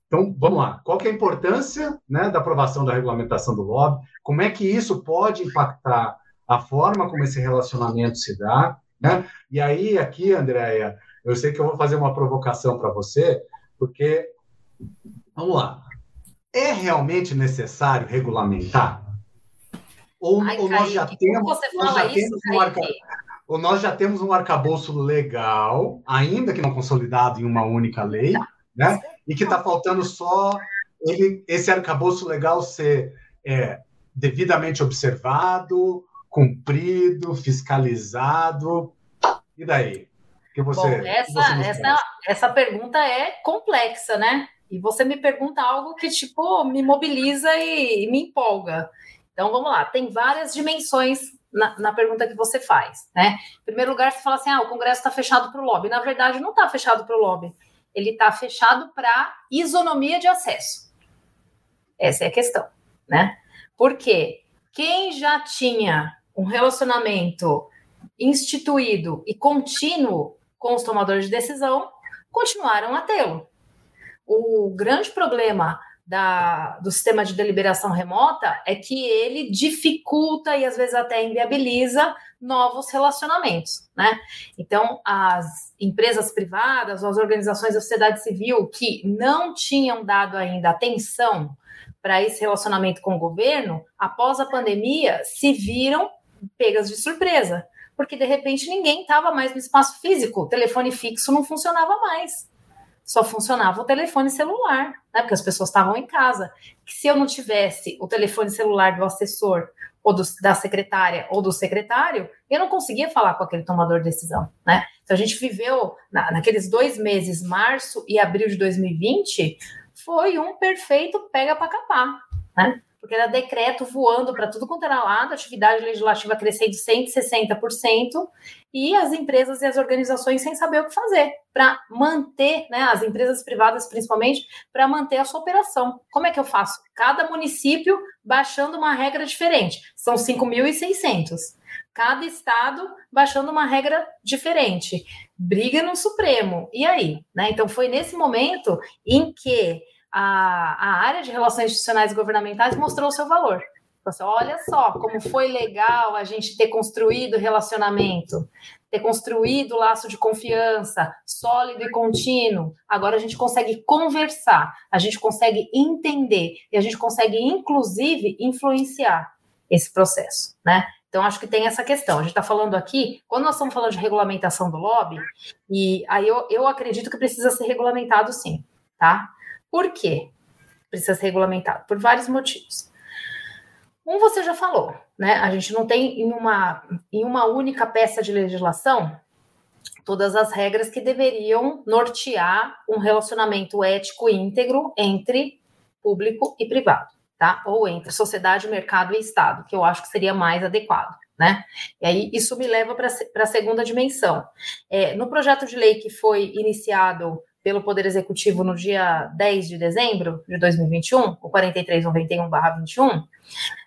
então vamos lá. Qual é a importância né, da aprovação da regulamentação do lobby? Como é que isso pode impactar a forma como esse relacionamento se dá né? e aí aqui Andréia eu sei que eu vou fazer uma provocação para você porque vamos lá. É realmente necessário regulamentar? Ou, Ai, ou nós já temos, nós já isso, temos um arca, ou nós já temos um arcabouço legal, ainda que não consolidado em uma única lei, né? E que está faltando só ele, esse arcabouço legal ser é, devidamente observado, cumprido, fiscalizado. E daí? Que você, Bom, essa, você essa, essa pergunta é complexa, né? E você me pergunta algo que, tipo, me mobiliza e, e me empolga. Então, vamos lá, tem várias dimensões na, na, pergunta que você faz, né? Em primeiro lugar, você fala assim, ah, o Congresso está fechado para o lobby. Na verdade, não está fechado para o lobby. Ele está fechado para isonomia de acesso. Essa é a questão, né? Porque quem já tinha um relacionamento instituído e contínuo com os tomadores de decisão, continuaram a tê-lo. O grande problema da, do sistema de deliberação remota é que ele dificulta e às vezes até inviabiliza novos relacionamentos, né? Então, as empresas privadas as organizações da sociedade civil que não tinham dado ainda atenção para esse relacionamento com o governo, após a pandemia, se viram pegas de surpresa, porque de repente ninguém estava mais no espaço físico, o telefone fixo não funcionava mais só funcionava o telefone celular, né? Porque as pessoas estavam em casa. Se eu não tivesse o telefone celular do assessor ou do, da secretária ou do secretário, eu não conseguia falar com aquele tomador de decisão, né? Então a gente viveu na, naqueles dois meses, março e abril de 2020, foi um perfeito pega para capar, né? Porque era decreto voando para tudo quanto era lado, atividade legislativa crescendo 160%, e as empresas e as organizações sem saber o que fazer para manter, né, as empresas privadas principalmente, para manter a sua operação. Como é que eu faço? Cada município baixando uma regra diferente, são 5.600. Cada estado baixando uma regra diferente. Briga no Supremo. E aí? Né? Então, foi nesse momento em que a, a área de relações institucionais e governamentais mostrou o seu valor. Assim, olha só como foi legal a gente ter construído relacionamento, ter construído laço de confiança sólido e contínuo. Agora a gente consegue conversar, a gente consegue entender e a gente consegue, inclusive, influenciar esse processo, né? Então, acho que tem essa questão. A gente está falando aqui, quando nós estamos falando de regulamentação do lobby, e aí eu, eu acredito que precisa ser regulamentado sim, tá? Por quê? Precisa ser regulamentado? Por vários motivos. Um você já falou, né? A gente não tem em uma, em uma única peça de legislação todas as regras que deveriam nortear um relacionamento ético íntegro entre público e privado, tá? Ou entre sociedade, mercado e Estado, que eu acho que seria mais adequado. Né? E aí isso me leva para a segunda dimensão. É, no projeto de lei que foi iniciado pelo Poder Executivo no dia 10 de dezembro de 2021, o 4391-21,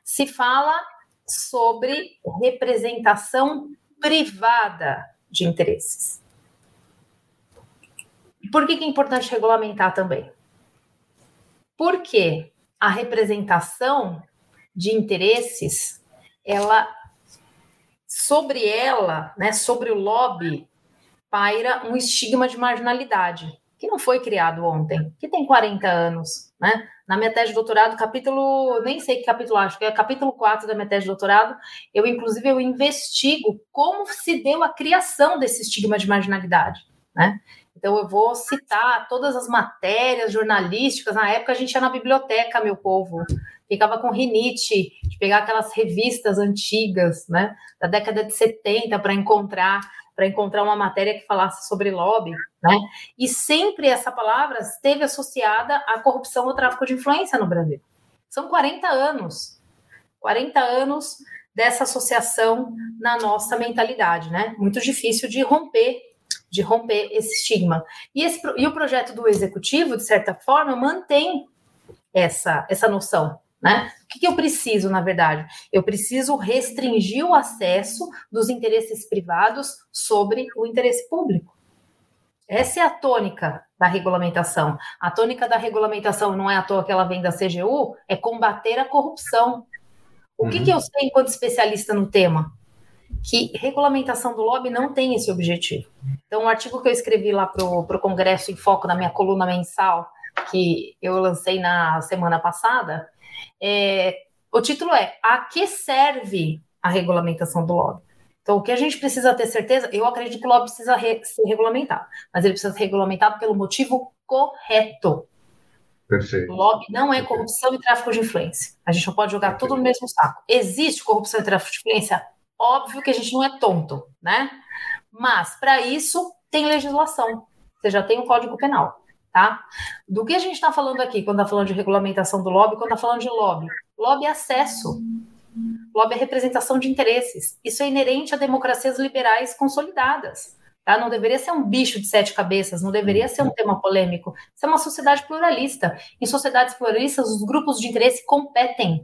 se fala sobre representação privada de interesses. Por que, que é importante regulamentar também? Porque a representação de interesses, ela sobre ela, né, sobre o lobby, paira um estigma de marginalidade que não foi criado ontem, que tem 40 anos, né? Na minha tese de doutorado, capítulo, nem sei que capítulo acho, que é capítulo 4 da minha tese de doutorado, eu inclusive eu investigo como se deu a criação desse estigma de marginalidade, né? Então eu vou citar todas as matérias jornalísticas, na época a gente ia na biblioteca, meu povo, ficava com rinite de pegar aquelas revistas antigas, né, da década de 70 para encontrar para encontrar uma matéria que falasse sobre lobby, né? E sempre essa palavra esteve associada à corrupção ou tráfico de influência no Brasil. São 40 anos. 40 anos dessa associação na nossa mentalidade, né? Muito difícil de romper de romper esse estigma. E, esse, e o projeto do executivo, de certa forma, mantém essa, essa noção. Né? O que, que eu preciso, na verdade? Eu preciso restringir o acesso dos interesses privados sobre o interesse público. Essa é a tônica da regulamentação. A tônica da regulamentação não é à toa que ela vem da CGU, é combater a corrupção. O que, uhum. que eu sei enquanto especialista no tema? que regulamentação do lobby não tem esse objetivo. Então, o um artigo que eu escrevi lá para o Congresso em Foco, na minha coluna mensal, que eu lancei na semana passada, é, o título é A que serve a regulamentação do lobby? Então, o que a gente precisa ter certeza, eu acredito que o lobby precisa re, ser regulamentado, mas ele precisa ser regulamentado pelo motivo correto. Perfeito. O lobby não é corrupção e tráfico de influência. A gente não pode jogar Perfeito. tudo no mesmo saco. Existe corrupção e tráfico de influência? Óbvio que a gente não é tonto, né? Mas para isso tem legislação. Você já tem o um Código Penal, tá? Do que a gente está falando aqui quando está falando de regulamentação do lobby, quando está falando de lobby? Lobby é acesso. Lobby é representação de interesses. Isso é inerente a democracias liberais consolidadas. Tá? Não deveria ser um bicho de sete cabeças, não deveria ser um tema polêmico. Isso é uma sociedade pluralista. Em sociedades pluralistas, os grupos de interesse competem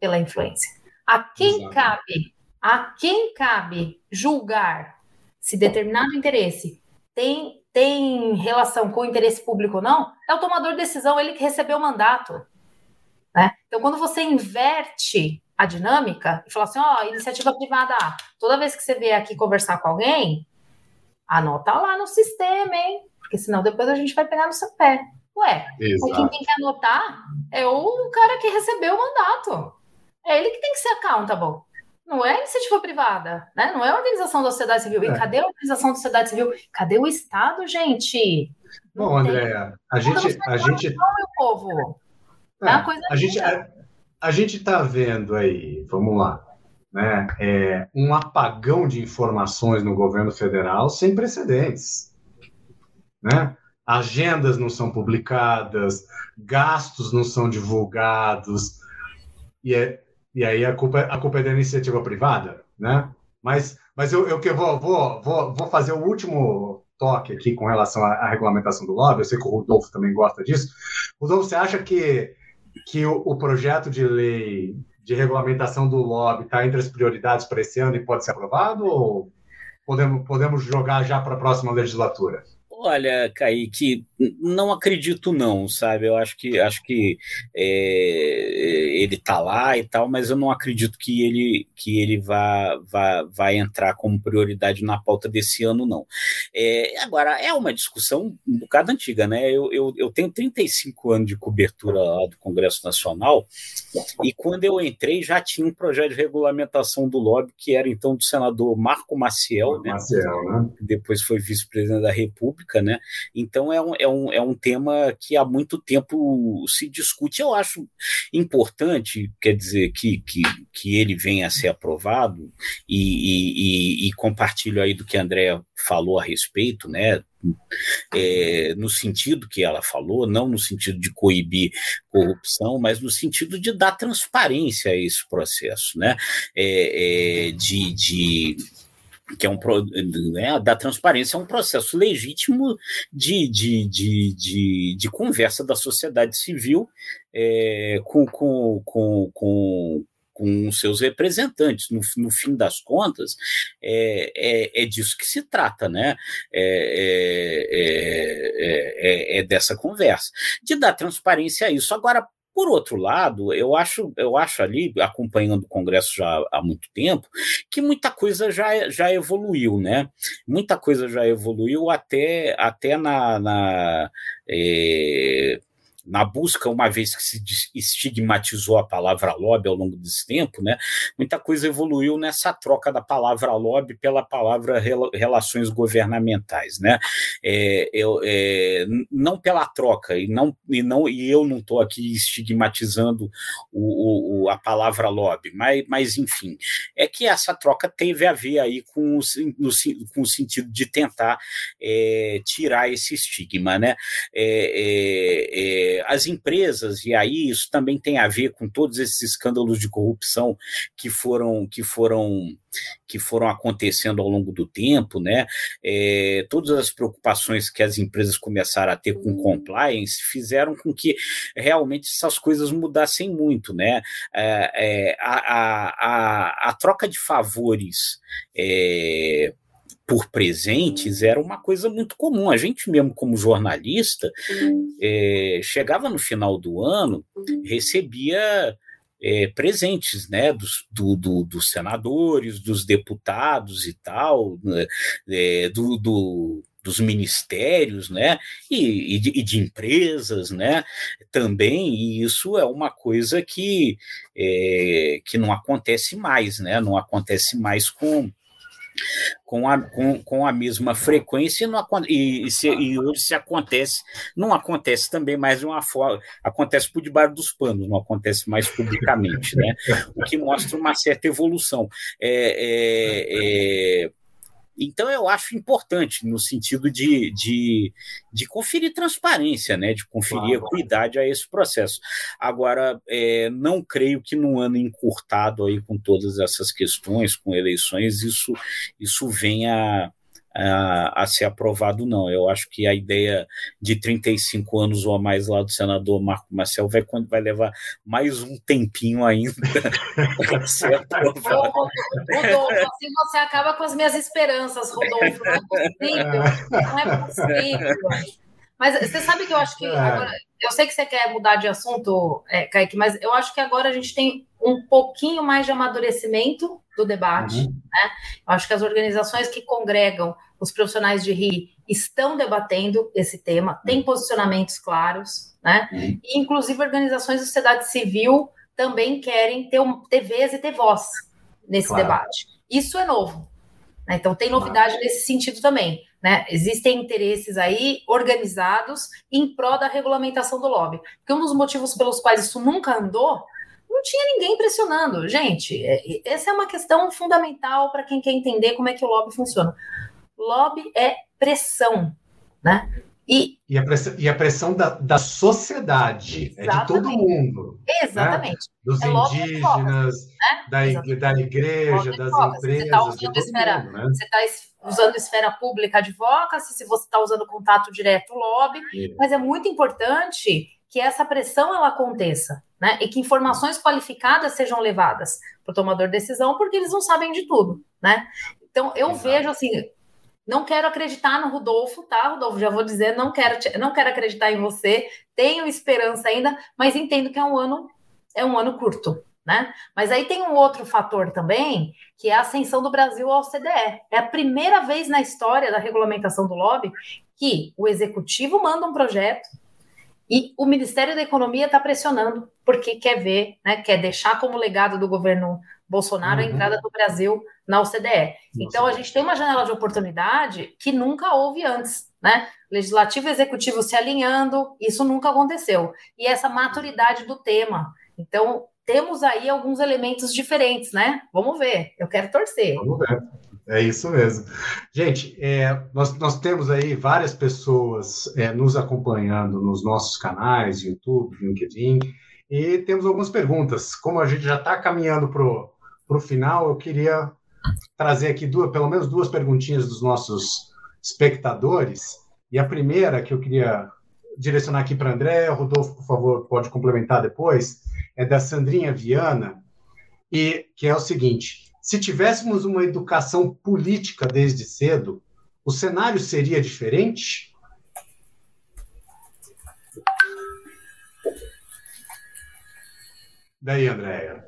pela influência. A quem Exato. cabe a quem cabe julgar se determinado interesse tem, tem relação com o interesse público ou não, é o tomador de decisão, ele que recebeu o mandato. Né? Então, quando você inverte a dinâmica e fala assim, ó, oh, iniciativa privada, toda vez que você vier aqui conversar com alguém, anota lá no sistema, hein? Porque senão depois a gente vai pegar no seu pé. Ué, quem tem que anotar é o cara que recebeu o mandato. É ele que tem que ser accountable. Não é iniciativa privada, né? Não é organização da sociedade civil. É. E cadê a organização da sociedade civil? Cadê o Estado, gente? Não Bom, Andréa, a gente. A gente... Meu povo. É, é coisa a gente, a, a gente está vendo aí, vamos lá, né, é, um apagão de informações no governo federal sem precedentes. Né? Agendas não são publicadas, gastos não são divulgados, e é, e aí a culpa, a culpa é da iniciativa privada, né? Mas, mas eu, eu que vou, vou, vou, vou fazer o último toque aqui com relação à, à, regulamentação do lobby. Eu sei que o Rodolfo também gosta disso. Rodolfo, você acha que, que o, o projeto de lei de regulamentação do lobby está entre as prioridades para esse ano e pode ser aprovado? Ou podemos, podemos jogar já para a próxima legislatura? Olha, Kaique, não acredito não, sabe? Eu acho que acho que é, ele tá lá e tal, mas eu não acredito que ele que ele vá, vá, vá entrar como prioridade na pauta desse ano, não. É, agora, é uma discussão um bocado antiga, né? Eu, eu, eu tenho 35 anos de cobertura lá do Congresso Nacional, e quando eu entrei já tinha um projeto de regulamentação do lobby, que era então do senador Marco Maciel, né? Maciel né? depois foi vice-presidente da República né? Então é um, é, um, é um tema que há muito tempo se discute. Eu acho importante, quer dizer, que, que, que ele venha a ser aprovado e, e, e compartilho aí do que a André falou a respeito, né? É, no sentido que ela falou, não no sentido de coibir corrupção, mas no sentido de dar transparência a esse processo, né? É, é, de, de que é um né, da transparência é um processo legítimo de, de, de, de, de conversa da sociedade civil é, com, com, com, com, com seus representantes. No, no fim das contas, é, é, é, disso que se trata, né? É, é, é, é dessa conversa, de dar transparência a isso. Agora, por outro lado, eu acho, eu acho ali, acompanhando o Congresso já há muito tempo, que muita coisa já, já evoluiu, né? Muita coisa já evoluiu até, até na, na é, na busca, uma vez que se estigmatizou a palavra lobby ao longo desse tempo, né, muita coisa evoluiu nessa troca da palavra lobby pela palavra relações governamentais, né? É, eu, é, não pela troca e não e não e eu não estou aqui estigmatizando o, o, a palavra lobby, mas, mas enfim, é que essa troca teve a ver aí com o, no, com o sentido de tentar é, tirar esse estigma, né? É, é, as empresas, e aí isso também tem a ver com todos esses escândalos de corrupção que foram, que foram que foram acontecendo ao longo do tempo, né? É, todas as preocupações que as empresas começaram a ter com compliance fizeram com que realmente essas coisas mudassem muito, né? É, é, a, a, a, a, troca de favores é, por presentes era uma coisa muito comum. A gente mesmo, como jornalista, é, chegava no final do ano, recebia é, presentes né, dos, do, do, dos senadores, dos deputados e tal, né, é, do, do dos ministérios, né, e, e, de, e, de, empresas, né, também, e isso é uma coisa que, é, que não acontece mais, né, não acontece mais com, com a, com, com a mesma frequência não, e, e, se, e hoje se acontece, não acontece também mais de uma forma, acontece por debaixo dos panos, não acontece mais publicamente, né? O que mostra uma certa evolução. É, é, é então, eu acho importante no sentido de, de, de conferir transparência, né? de conferir claro. equidade a esse processo. Agora, é, não creio que num ano encurtado aí com todas essas questões, com eleições, isso, isso venha a, a, ser aprovado, não. Eu acho que a ideia de 35 anos ou mais lá do senador Marco Marcel vai, vai levar mais um tempinho ainda para ser aprovado. Rodolfo, assim você acaba com as minhas esperanças, Rodolfo. Não é possível. Não é possível. Mas você sabe que eu acho que é. agora, eu sei que você quer mudar de assunto, é, Kaique, mas eu acho que agora a gente tem um pouquinho mais de amadurecimento do debate. Uhum. Né? Eu acho que as organizações que congregam os profissionais de RI estão debatendo esse tema, têm uhum. posicionamentos claros, né? Uhum. E, inclusive, organizações da sociedade civil também querem ter, um, ter vez e ter voz nesse claro. debate. Isso é novo. Né? Então, tem novidade claro. nesse sentido também. Né? Existem interesses aí organizados em prol da regulamentação do lobby. Porque um dos motivos pelos quais isso nunca andou não tinha ninguém pressionando. Gente, é, essa é uma questão fundamental para quem quer entender como é que o lobby funciona. Lobby é pressão, né? E, e, a pressão, e a pressão da, da sociedade, é de todo mundo. Né? Exatamente. Né? Dos é indígenas, né? da, da igreja, das empresas. Você está usando, esfera, mundo, né? você tá usando esfera pública advocacy, se você está usando contato direto, lobby. É. Mas é muito importante que essa pressão ela aconteça, né? E que informações qualificadas sejam levadas para o tomador de decisão, porque eles não sabem de tudo, né? Então eu Exato. vejo assim, não quero acreditar no Rodolfo, tá, Rodolfo? Já vou dizer, não quero, não quero acreditar em você, tenho esperança ainda, mas entendo que é um ano, é um ano curto, né? Mas aí tem um outro fator também, que é a ascensão do Brasil ao CDE. É a primeira vez na história da regulamentação do lobby que o executivo manda um projeto, e o Ministério da Economia está pressionando, porque quer ver, né, quer deixar como legado do governo Bolsonaro uhum. a entrada do Brasil na OCDE. Então, a gente tem uma janela de oportunidade que nunca houve antes, né? Legislativo e executivo se alinhando, isso nunca aconteceu. E essa maturidade do tema. Então, temos aí alguns elementos diferentes, né? Vamos ver, eu quero torcer. Vamos ver. É isso mesmo. Gente, é, nós, nós temos aí várias pessoas é, nos acompanhando nos nossos canais, YouTube, LinkedIn, e temos algumas perguntas. Como a gente já está caminhando para o final, eu queria trazer aqui duas, pelo menos duas perguntinhas dos nossos espectadores. E a primeira que eu queria direcionar aqui para André, Rodolfo, por favor, pode complementar depois, é da Sandrinha Viana, e que é o seguinte: se tivéssemos uma educação política desde cedo, o cenário seria diferente? Daí, Andréia.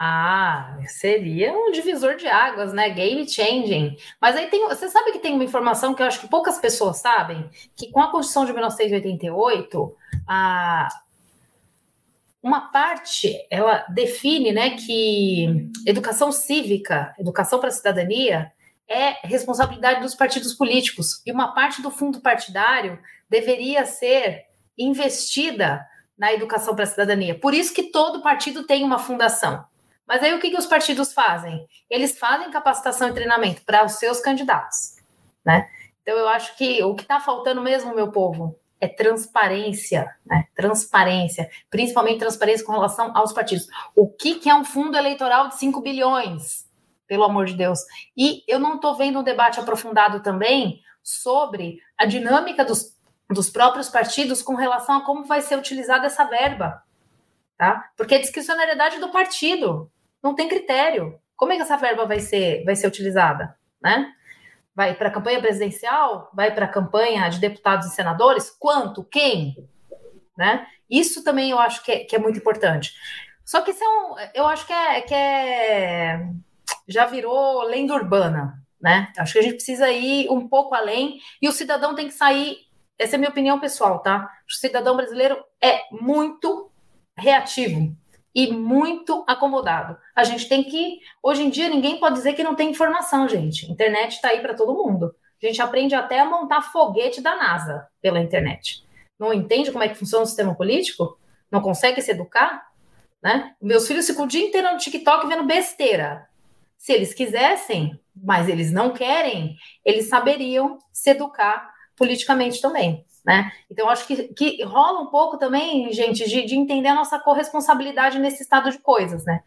Ah, seria um divisor de águas, né? Game changing. Mas aí tem, você sabe que tem uma informação que eu acho que poucas pessoas sabem, que com a Constituição de 1988, a, uma parte ela define né, que educação cívica, educação para a cidadania, é responsabilidade dos partidos políticos e uma parte do fundo partidário deveria ser investida na educação para a cidadania. Por isso que todo partido tem uma fundação. Mas aí o que, que os partidos fazem? Eles fazem capacitação e treinamento para os seus candidatos, né? Então eu acho que o que está faltando mesmo, meu povo, é transparência, né? Transparência, principalmente transparência com relação aos partidos. O que, que é um fundo eleitoral de 5 bilhões? Pelo amor de Deus. E eu não estou vendo um debate aprofundado também sobre a dinâmica dos, dos próprios partidos com relação a como vai ser utilizada essa verba. Tá? Porque a discricionariedade do partido não tem critério. Como é que essa verba vai ser, vai ser utilizada? Né? Vai para a campanha presidencial? Vai para a campanha de deputados e senadores? Quanto? Quem? Né? Isso também eu acho que é, que é muito importante. Só que isso é um, eu acho que é, que é já virou lenda urbana, né? Acho que a gente precisa ir um pouco além e o cidadão tem que sair. Essa é a minha opinião pessoal, tá? O cidadão brasileiro é muito reativo e muito acomodado. A gente tem que. Hoje em dia, ninguém pode dizer que não tem informação, gente. Internet está aí para todo mundo. A gente aprende até a montar foguete da NASA pela internet. Não entende como é que funciona o sistema político? Não consegue se educar? Né? Meus filhos ficam o dia inteiro no TikTok vendo besteira. Se eles quisessem, mas eles não querem, eles saberiam se educar politicamente também. Né? Então, acho que, que rola um pouco também, gente, de, de entender a nossa corresponsabilidade nesse estado de coisas, né?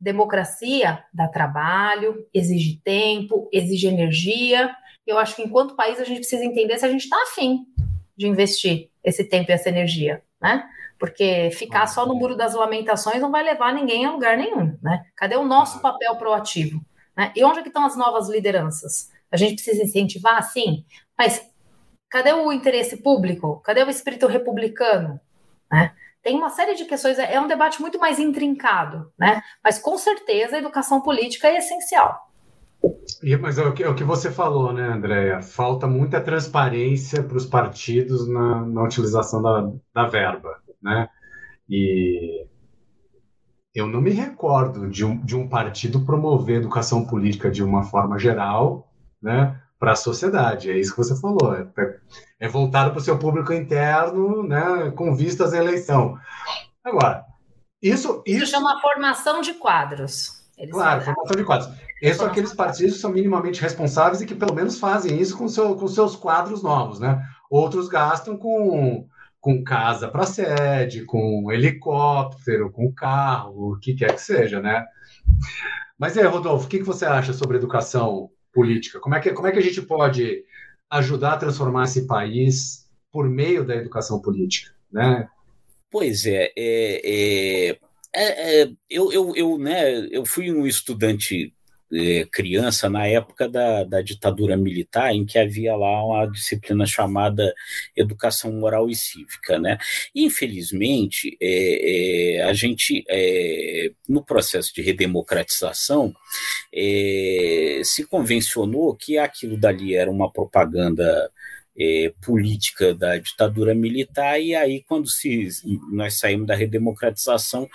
Democracia dá trabalho, exige tempo, exige energia. Eu acho que enquanto país a gente precisa entender se a gente está afim de investir esse tempo e essa energia, né? Porque ficar só no muro das lamentações não vai levar ninguém a lugar nenhum, né? Cadê o nosso papel proativo? Né? E onde é que estão as novas lideranças? A gente precisa incentivar, sim, mas cadê o interesse público? Cadê o espírito republicano? Né? Tem uma série de questões, é um debate muito mais intrincado, né? Mas com certeza a educação política é essencial. Mas é o, que, é o que você falou, né, Andréia? Falta muita transparência para os partidos na, na utilização da, da verba né? E eu não me recordo de um, de um partido promover educação política de uma forma geral, né? Para a sociedade, é isso que você falou. É, é voltado para o seu público interno, né? Com vistas à eleição. Agora, isso, isso. Isso chama formação de quadros. Eles claro, formação de quadros. Esses são aqueles partidos que são minimamente responsáveis e que pelo menos fazem isso com, seu, com seus quadros novos, né? Outros gastam com com casa para sede, com helicóptero, com carro, o que quer que seja, né? Mas é, Rodolfo, o que, que você acha sobre educação política? Como é, que, como é que a gente pode ajudar a transformar esse país por meio da educação política, né? Pois é, é, é, é, é eu, eu, eu, né, eu fui um estudante é, criança na época da, da ditadura militar, em que havia lá uma disciplina chamada Educação Moral e Cívica. Né? infelizmente, é, é, a gente, é, no processo de redemocratização, se convencionou que aquilo dali era uma propaganda é, política da ditadura militar, e aí, quando se, nós saímos da redemocratização,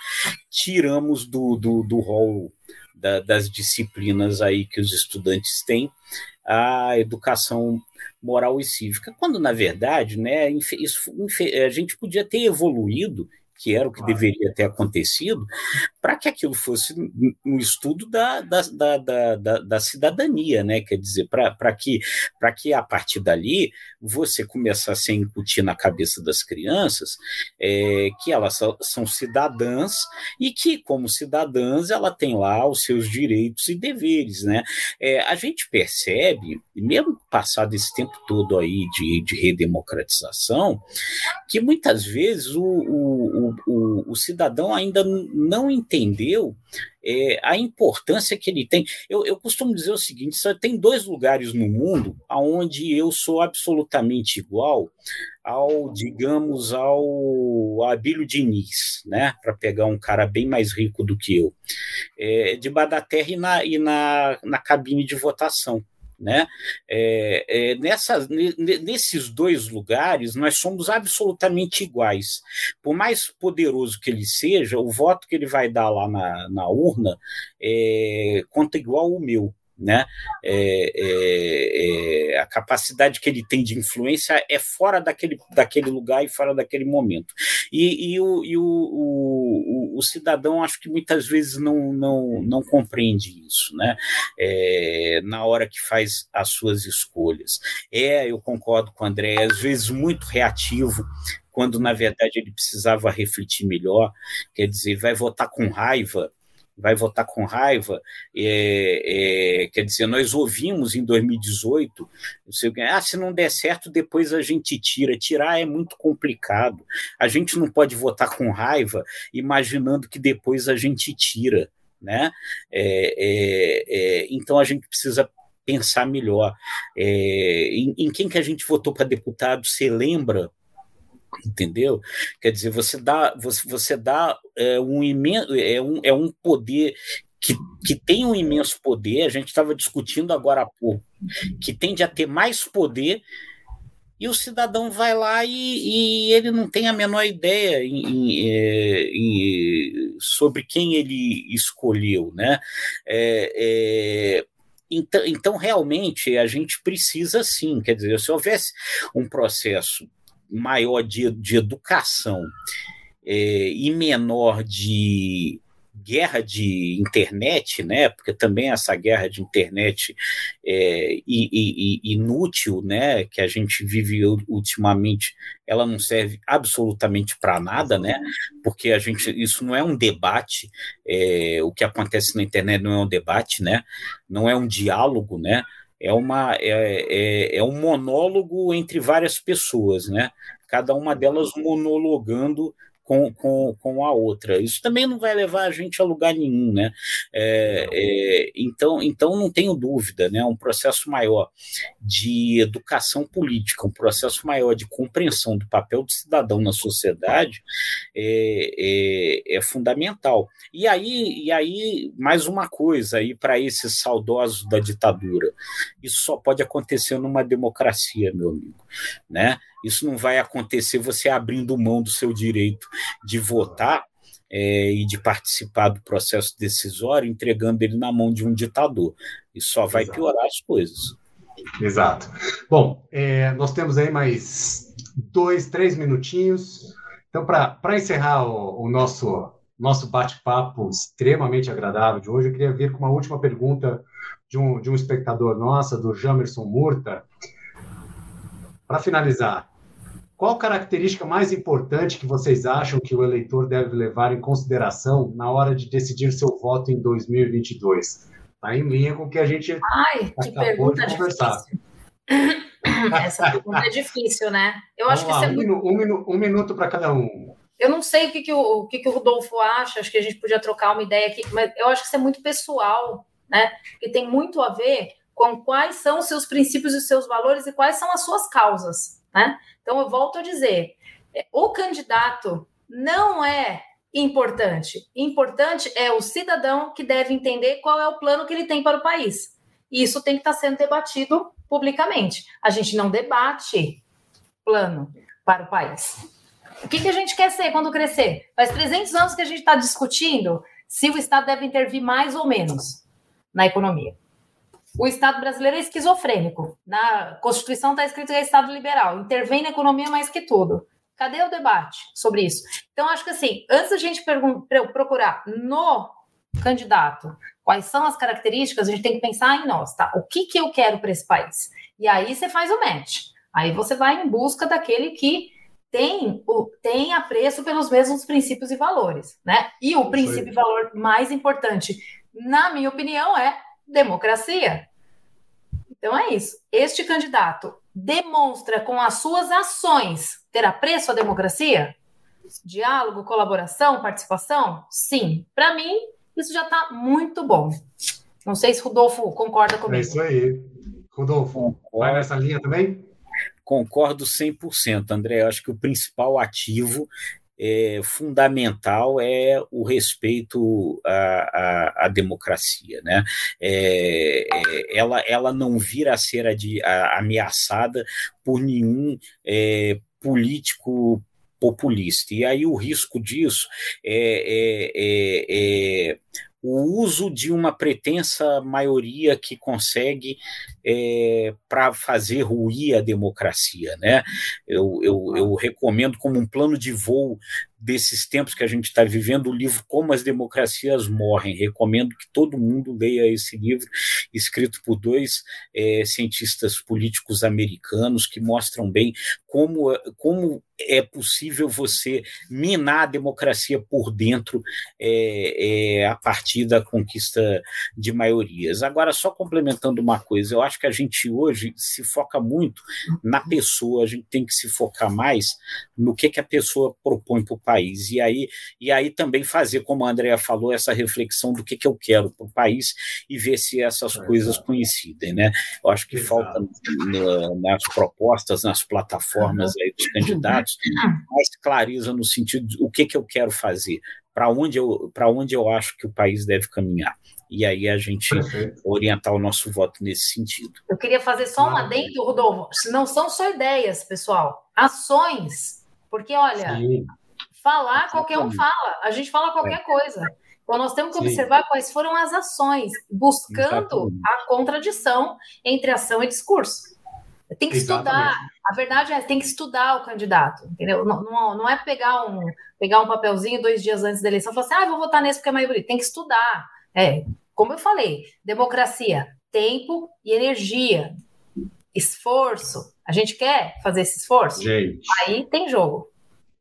tiramos do, do, do rol da, das disciplinas aí que os estudantes têm, a educação moral e cívica, quando na verdade, né, isso, a gente podia ter evoluído que era o que deveria ter acontecido, para que aquilo fosse um estudo da, da, da, da, da cidadania, né? Quer dizer, para que, que a partir dali você começasse a incutir na cabeça das crianças é, que elas são cidadãs e que, como cidadãs, ela tem lá os seus direitos e deveres, né? É, a gente percebe, mesmo passado esse tempo todo aí de, de redemocratização, que muitas vezes o, o o, o, cidadão ainda não entendeu é, a importância que ele tem. Eu, eu costumo dizer o seguinte: só tem dois lugares no mundo onde eu sou absolutamente igual ao, digamos, ao Abílio Diniz, né? Para pegar um cara bem mais rico do que eu, é, de da terra e, na, e na, na cabine de votação Né? É, é, nessa, nesses dois lugares, nós somos absolutamente iguais. Por mais poderoso que ele seja, o voto que ele vai dar lá na, na urna é, conta igual o meu né? É, é, é, a capacidade que ele tem de influência é fora daquele, daquele lugar e fora daquele momento. E, e, o, e o, o, o, cidadão acho que muitas vezes não, não, não compreende isso, né? É, na hora que faz as suas escolhas. É, eu concordo com o André, às vezes muito reativo, quando na verdade ele precisava refletir melhor, quer dizer, vai votar com raiva vai votar com raiva. É, é, quer dizer, nós ouvimos em 2018, sei, ah, se não der certo, depois a gente tira. Tirar é muito complicado. A gente não pode votar com raiva imaginando que depois a gente tira. Né? É, é, é então a gente precisa pensar melhor. É, em, em quem que a gente votou para deputado, você lembra? Entendeu? Quer dizer, você dá, você, você dá é, um imenso, é um, é um poder que, que tem um imenso poder, a gente estava discutindo agora há pouco, que tende a ter mais poder, e o cidadão vai lá e, e ele não tem a menor ideia em, em, é, em, sobre quem ele escolheu, né? É, é, então, então, realmente, a gente precisa sim, quer dizer, se houvesse um processo maior de, de educação é, e menor de guerra de internet, né? Porque também essa guerra de internet é, e, e, inútil, né? Que a gente vive ultimamente, ela não serve absolutamente para nada, né? Porque a gente, isso não é um debate. É, o que acontece na internet não é um debate, né? Não é um diálogo, né? É, uma, é, é, é um monólogo entre várias pessoas, né? Cada uma delas monologando com, com, com a outra. Isso também não vai levar a gente a lugar nenhum, né? É, é, então, então, não tenho dúvida, né? Um processo maior de educação política, um processo maior de compreensão do papel do cidadão na sociedade é, é, é fundamental. E aí, e aí, mais uma coisa aí para esses saudosos da ditadura. Isso só pode acontecer numa democracia, meu amigo, né? Isso não vai acontecer você abrindo mão do seu direito de votar é, e de participar do processo decisório, entregando ele na mão de um ditador. Isso só vai Exato. piorar as coisas. Exato. Bom, é, nós temos aí mais dois, três minutinhos. Então, para encerrar o, o nosso, nosso bate-papo extremamente agradável de hoje, eu queria vir com uma última pergunta de um, de um espectador nossa, do Jamerson Murta. Para finalizar, qual característica mais importante que vocês acham que o eleitor deve levar em consideração na hora de decidir seu voto em 2022? Está em linha com o que a gente Ai, que pergunta de conversar. Difícil. Essa pergunta é difícil, né? Eu Vamos acho que lá, é um, muito... um, minuto, um minuto para cada um. Eu não sei o que, que, o, o que, que o Rodolfo acha, acho que a gente podia trocar uma ideia aqui, mas eu acho que isso é muito pessoal, né? E tem muito a ver com quais são os seus princípios e os seus valores e quais são as suas causas, né? Então eu volto a dizer, é, o candidato não é importante. Importante é o cidadão que deve entender qual é o plano que ele tem para o país. E isso tem que estar sendo debatido publicamente. A gente não debate plano para o país. O que, que a gente quer ser quando crescer? Faz 300 anos que a gente está discutindo se o Estado deve intervir mais ou menos na economia o Estado brasileiro é esquizofrênico. Na Constituição está escrito que é Estado liberal, intervém na economia mais que tudo. Cadê o debate sobre isso? Então, acho que assim, antes da gente procurar no candidato quais são as características, a gente tem que pensar em nós, tá? O que, que eu quero para esse país? E aí você faz o match. Aí você vai em busca daquele que tem, o, tem apreço pelos mesmos princípios e valores, né? E o princípio e valor mais importante, na minha opinião, é democracia. Então é isso. Este candidato demonstra com as suas ações ter apreço à democracia? Diálogo, colaboração, participação? Sim. Para mim, isso já está muito bom. Não sei se Rodolfo concorda comigo. É isso aí. Rodolfo, vai nessa linha também? Concordo 100%, André. Eu acho que o principal ativo é, fundamental é o respeito à, à, à democracia. Né? É, é, ela, ela não vir a ser a, ameaçada por nenhum é, político populista. E aí o risco disso é, é, é, é o uso de uma pretensa maioria que consegue é, para fazer ruir a democracia. Né? Eu, eu, eu recomendo como um plano de voo desses tempos que a gente está vivendo, o livro Como as Democracias Morrem. Recomendo que todo mundo leia esse livro, escrito por dois é, cientistas políticos americanos, que mostram bem como, como é possível você minar a democracia por dentro é, é, a partir da conquista de maiorias. Agora, só complementando uma coisa, eu acho que a gente hoje se foca muito na pessoa, a gente tem que se focar mais no que, que a pessoa propõe para o país. E aí, e aí também fazer, como a Andrea falou, essa reflexão do que, que eu quero para o país e ver se essas é, coisas coincidem. Né? Eu acho que falta nas propostas, nas plataformas aí dos candidatos, mais clareza no sentido de o que, que eu quero fazer, para onde, eu, onde eu acho que o país deve caminhar e aí a gente Perfeito. orientar o nosso voto nesse sentido. Eu queria fazer só um adendo, Rodolfo. Não são só ideias, pessoal, ações. Porque, olha, Sim. Falar, qualquer um fala. A gente fala qualquer é. coisa. Então, nós temos que Sim. observar quais foram as ações, buscando Exatamente. a contradição entre ação e discurso. Tem que Exatamente. estudar. A verdade é, tem que estudar o candidato, entendeu? Não, não, não, é pegar um, pegar um papelzinho dois dias antes da eleição e falar assim, ah, vou votar nesse porque é mais bonito. Tem que estudar. É, como eu falei, democracia, tempo e energia, esforço. A gente quer fazer esse esforço? Gente. Aí tem jogo.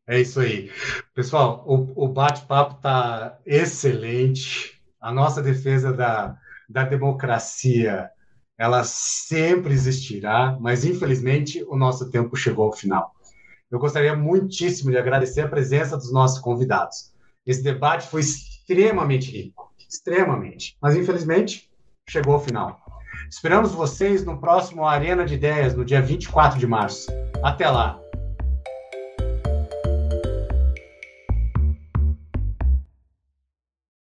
É isso aí. Pessoal, o, o bate-papo está excelente. A nossa defesa da, da democracia, ela sempre existirá, mas infelizmente o nosso tempo chegou ao final. Eu gostaria muitíssimo de agradecer a presença dos nossos convidados. Esse debate foi extremamente rico, extremamente, mas infelizmente chegou ao final. Esperamos vocês no próximo Arena de Ideias, no dia 24 de março. Até lá!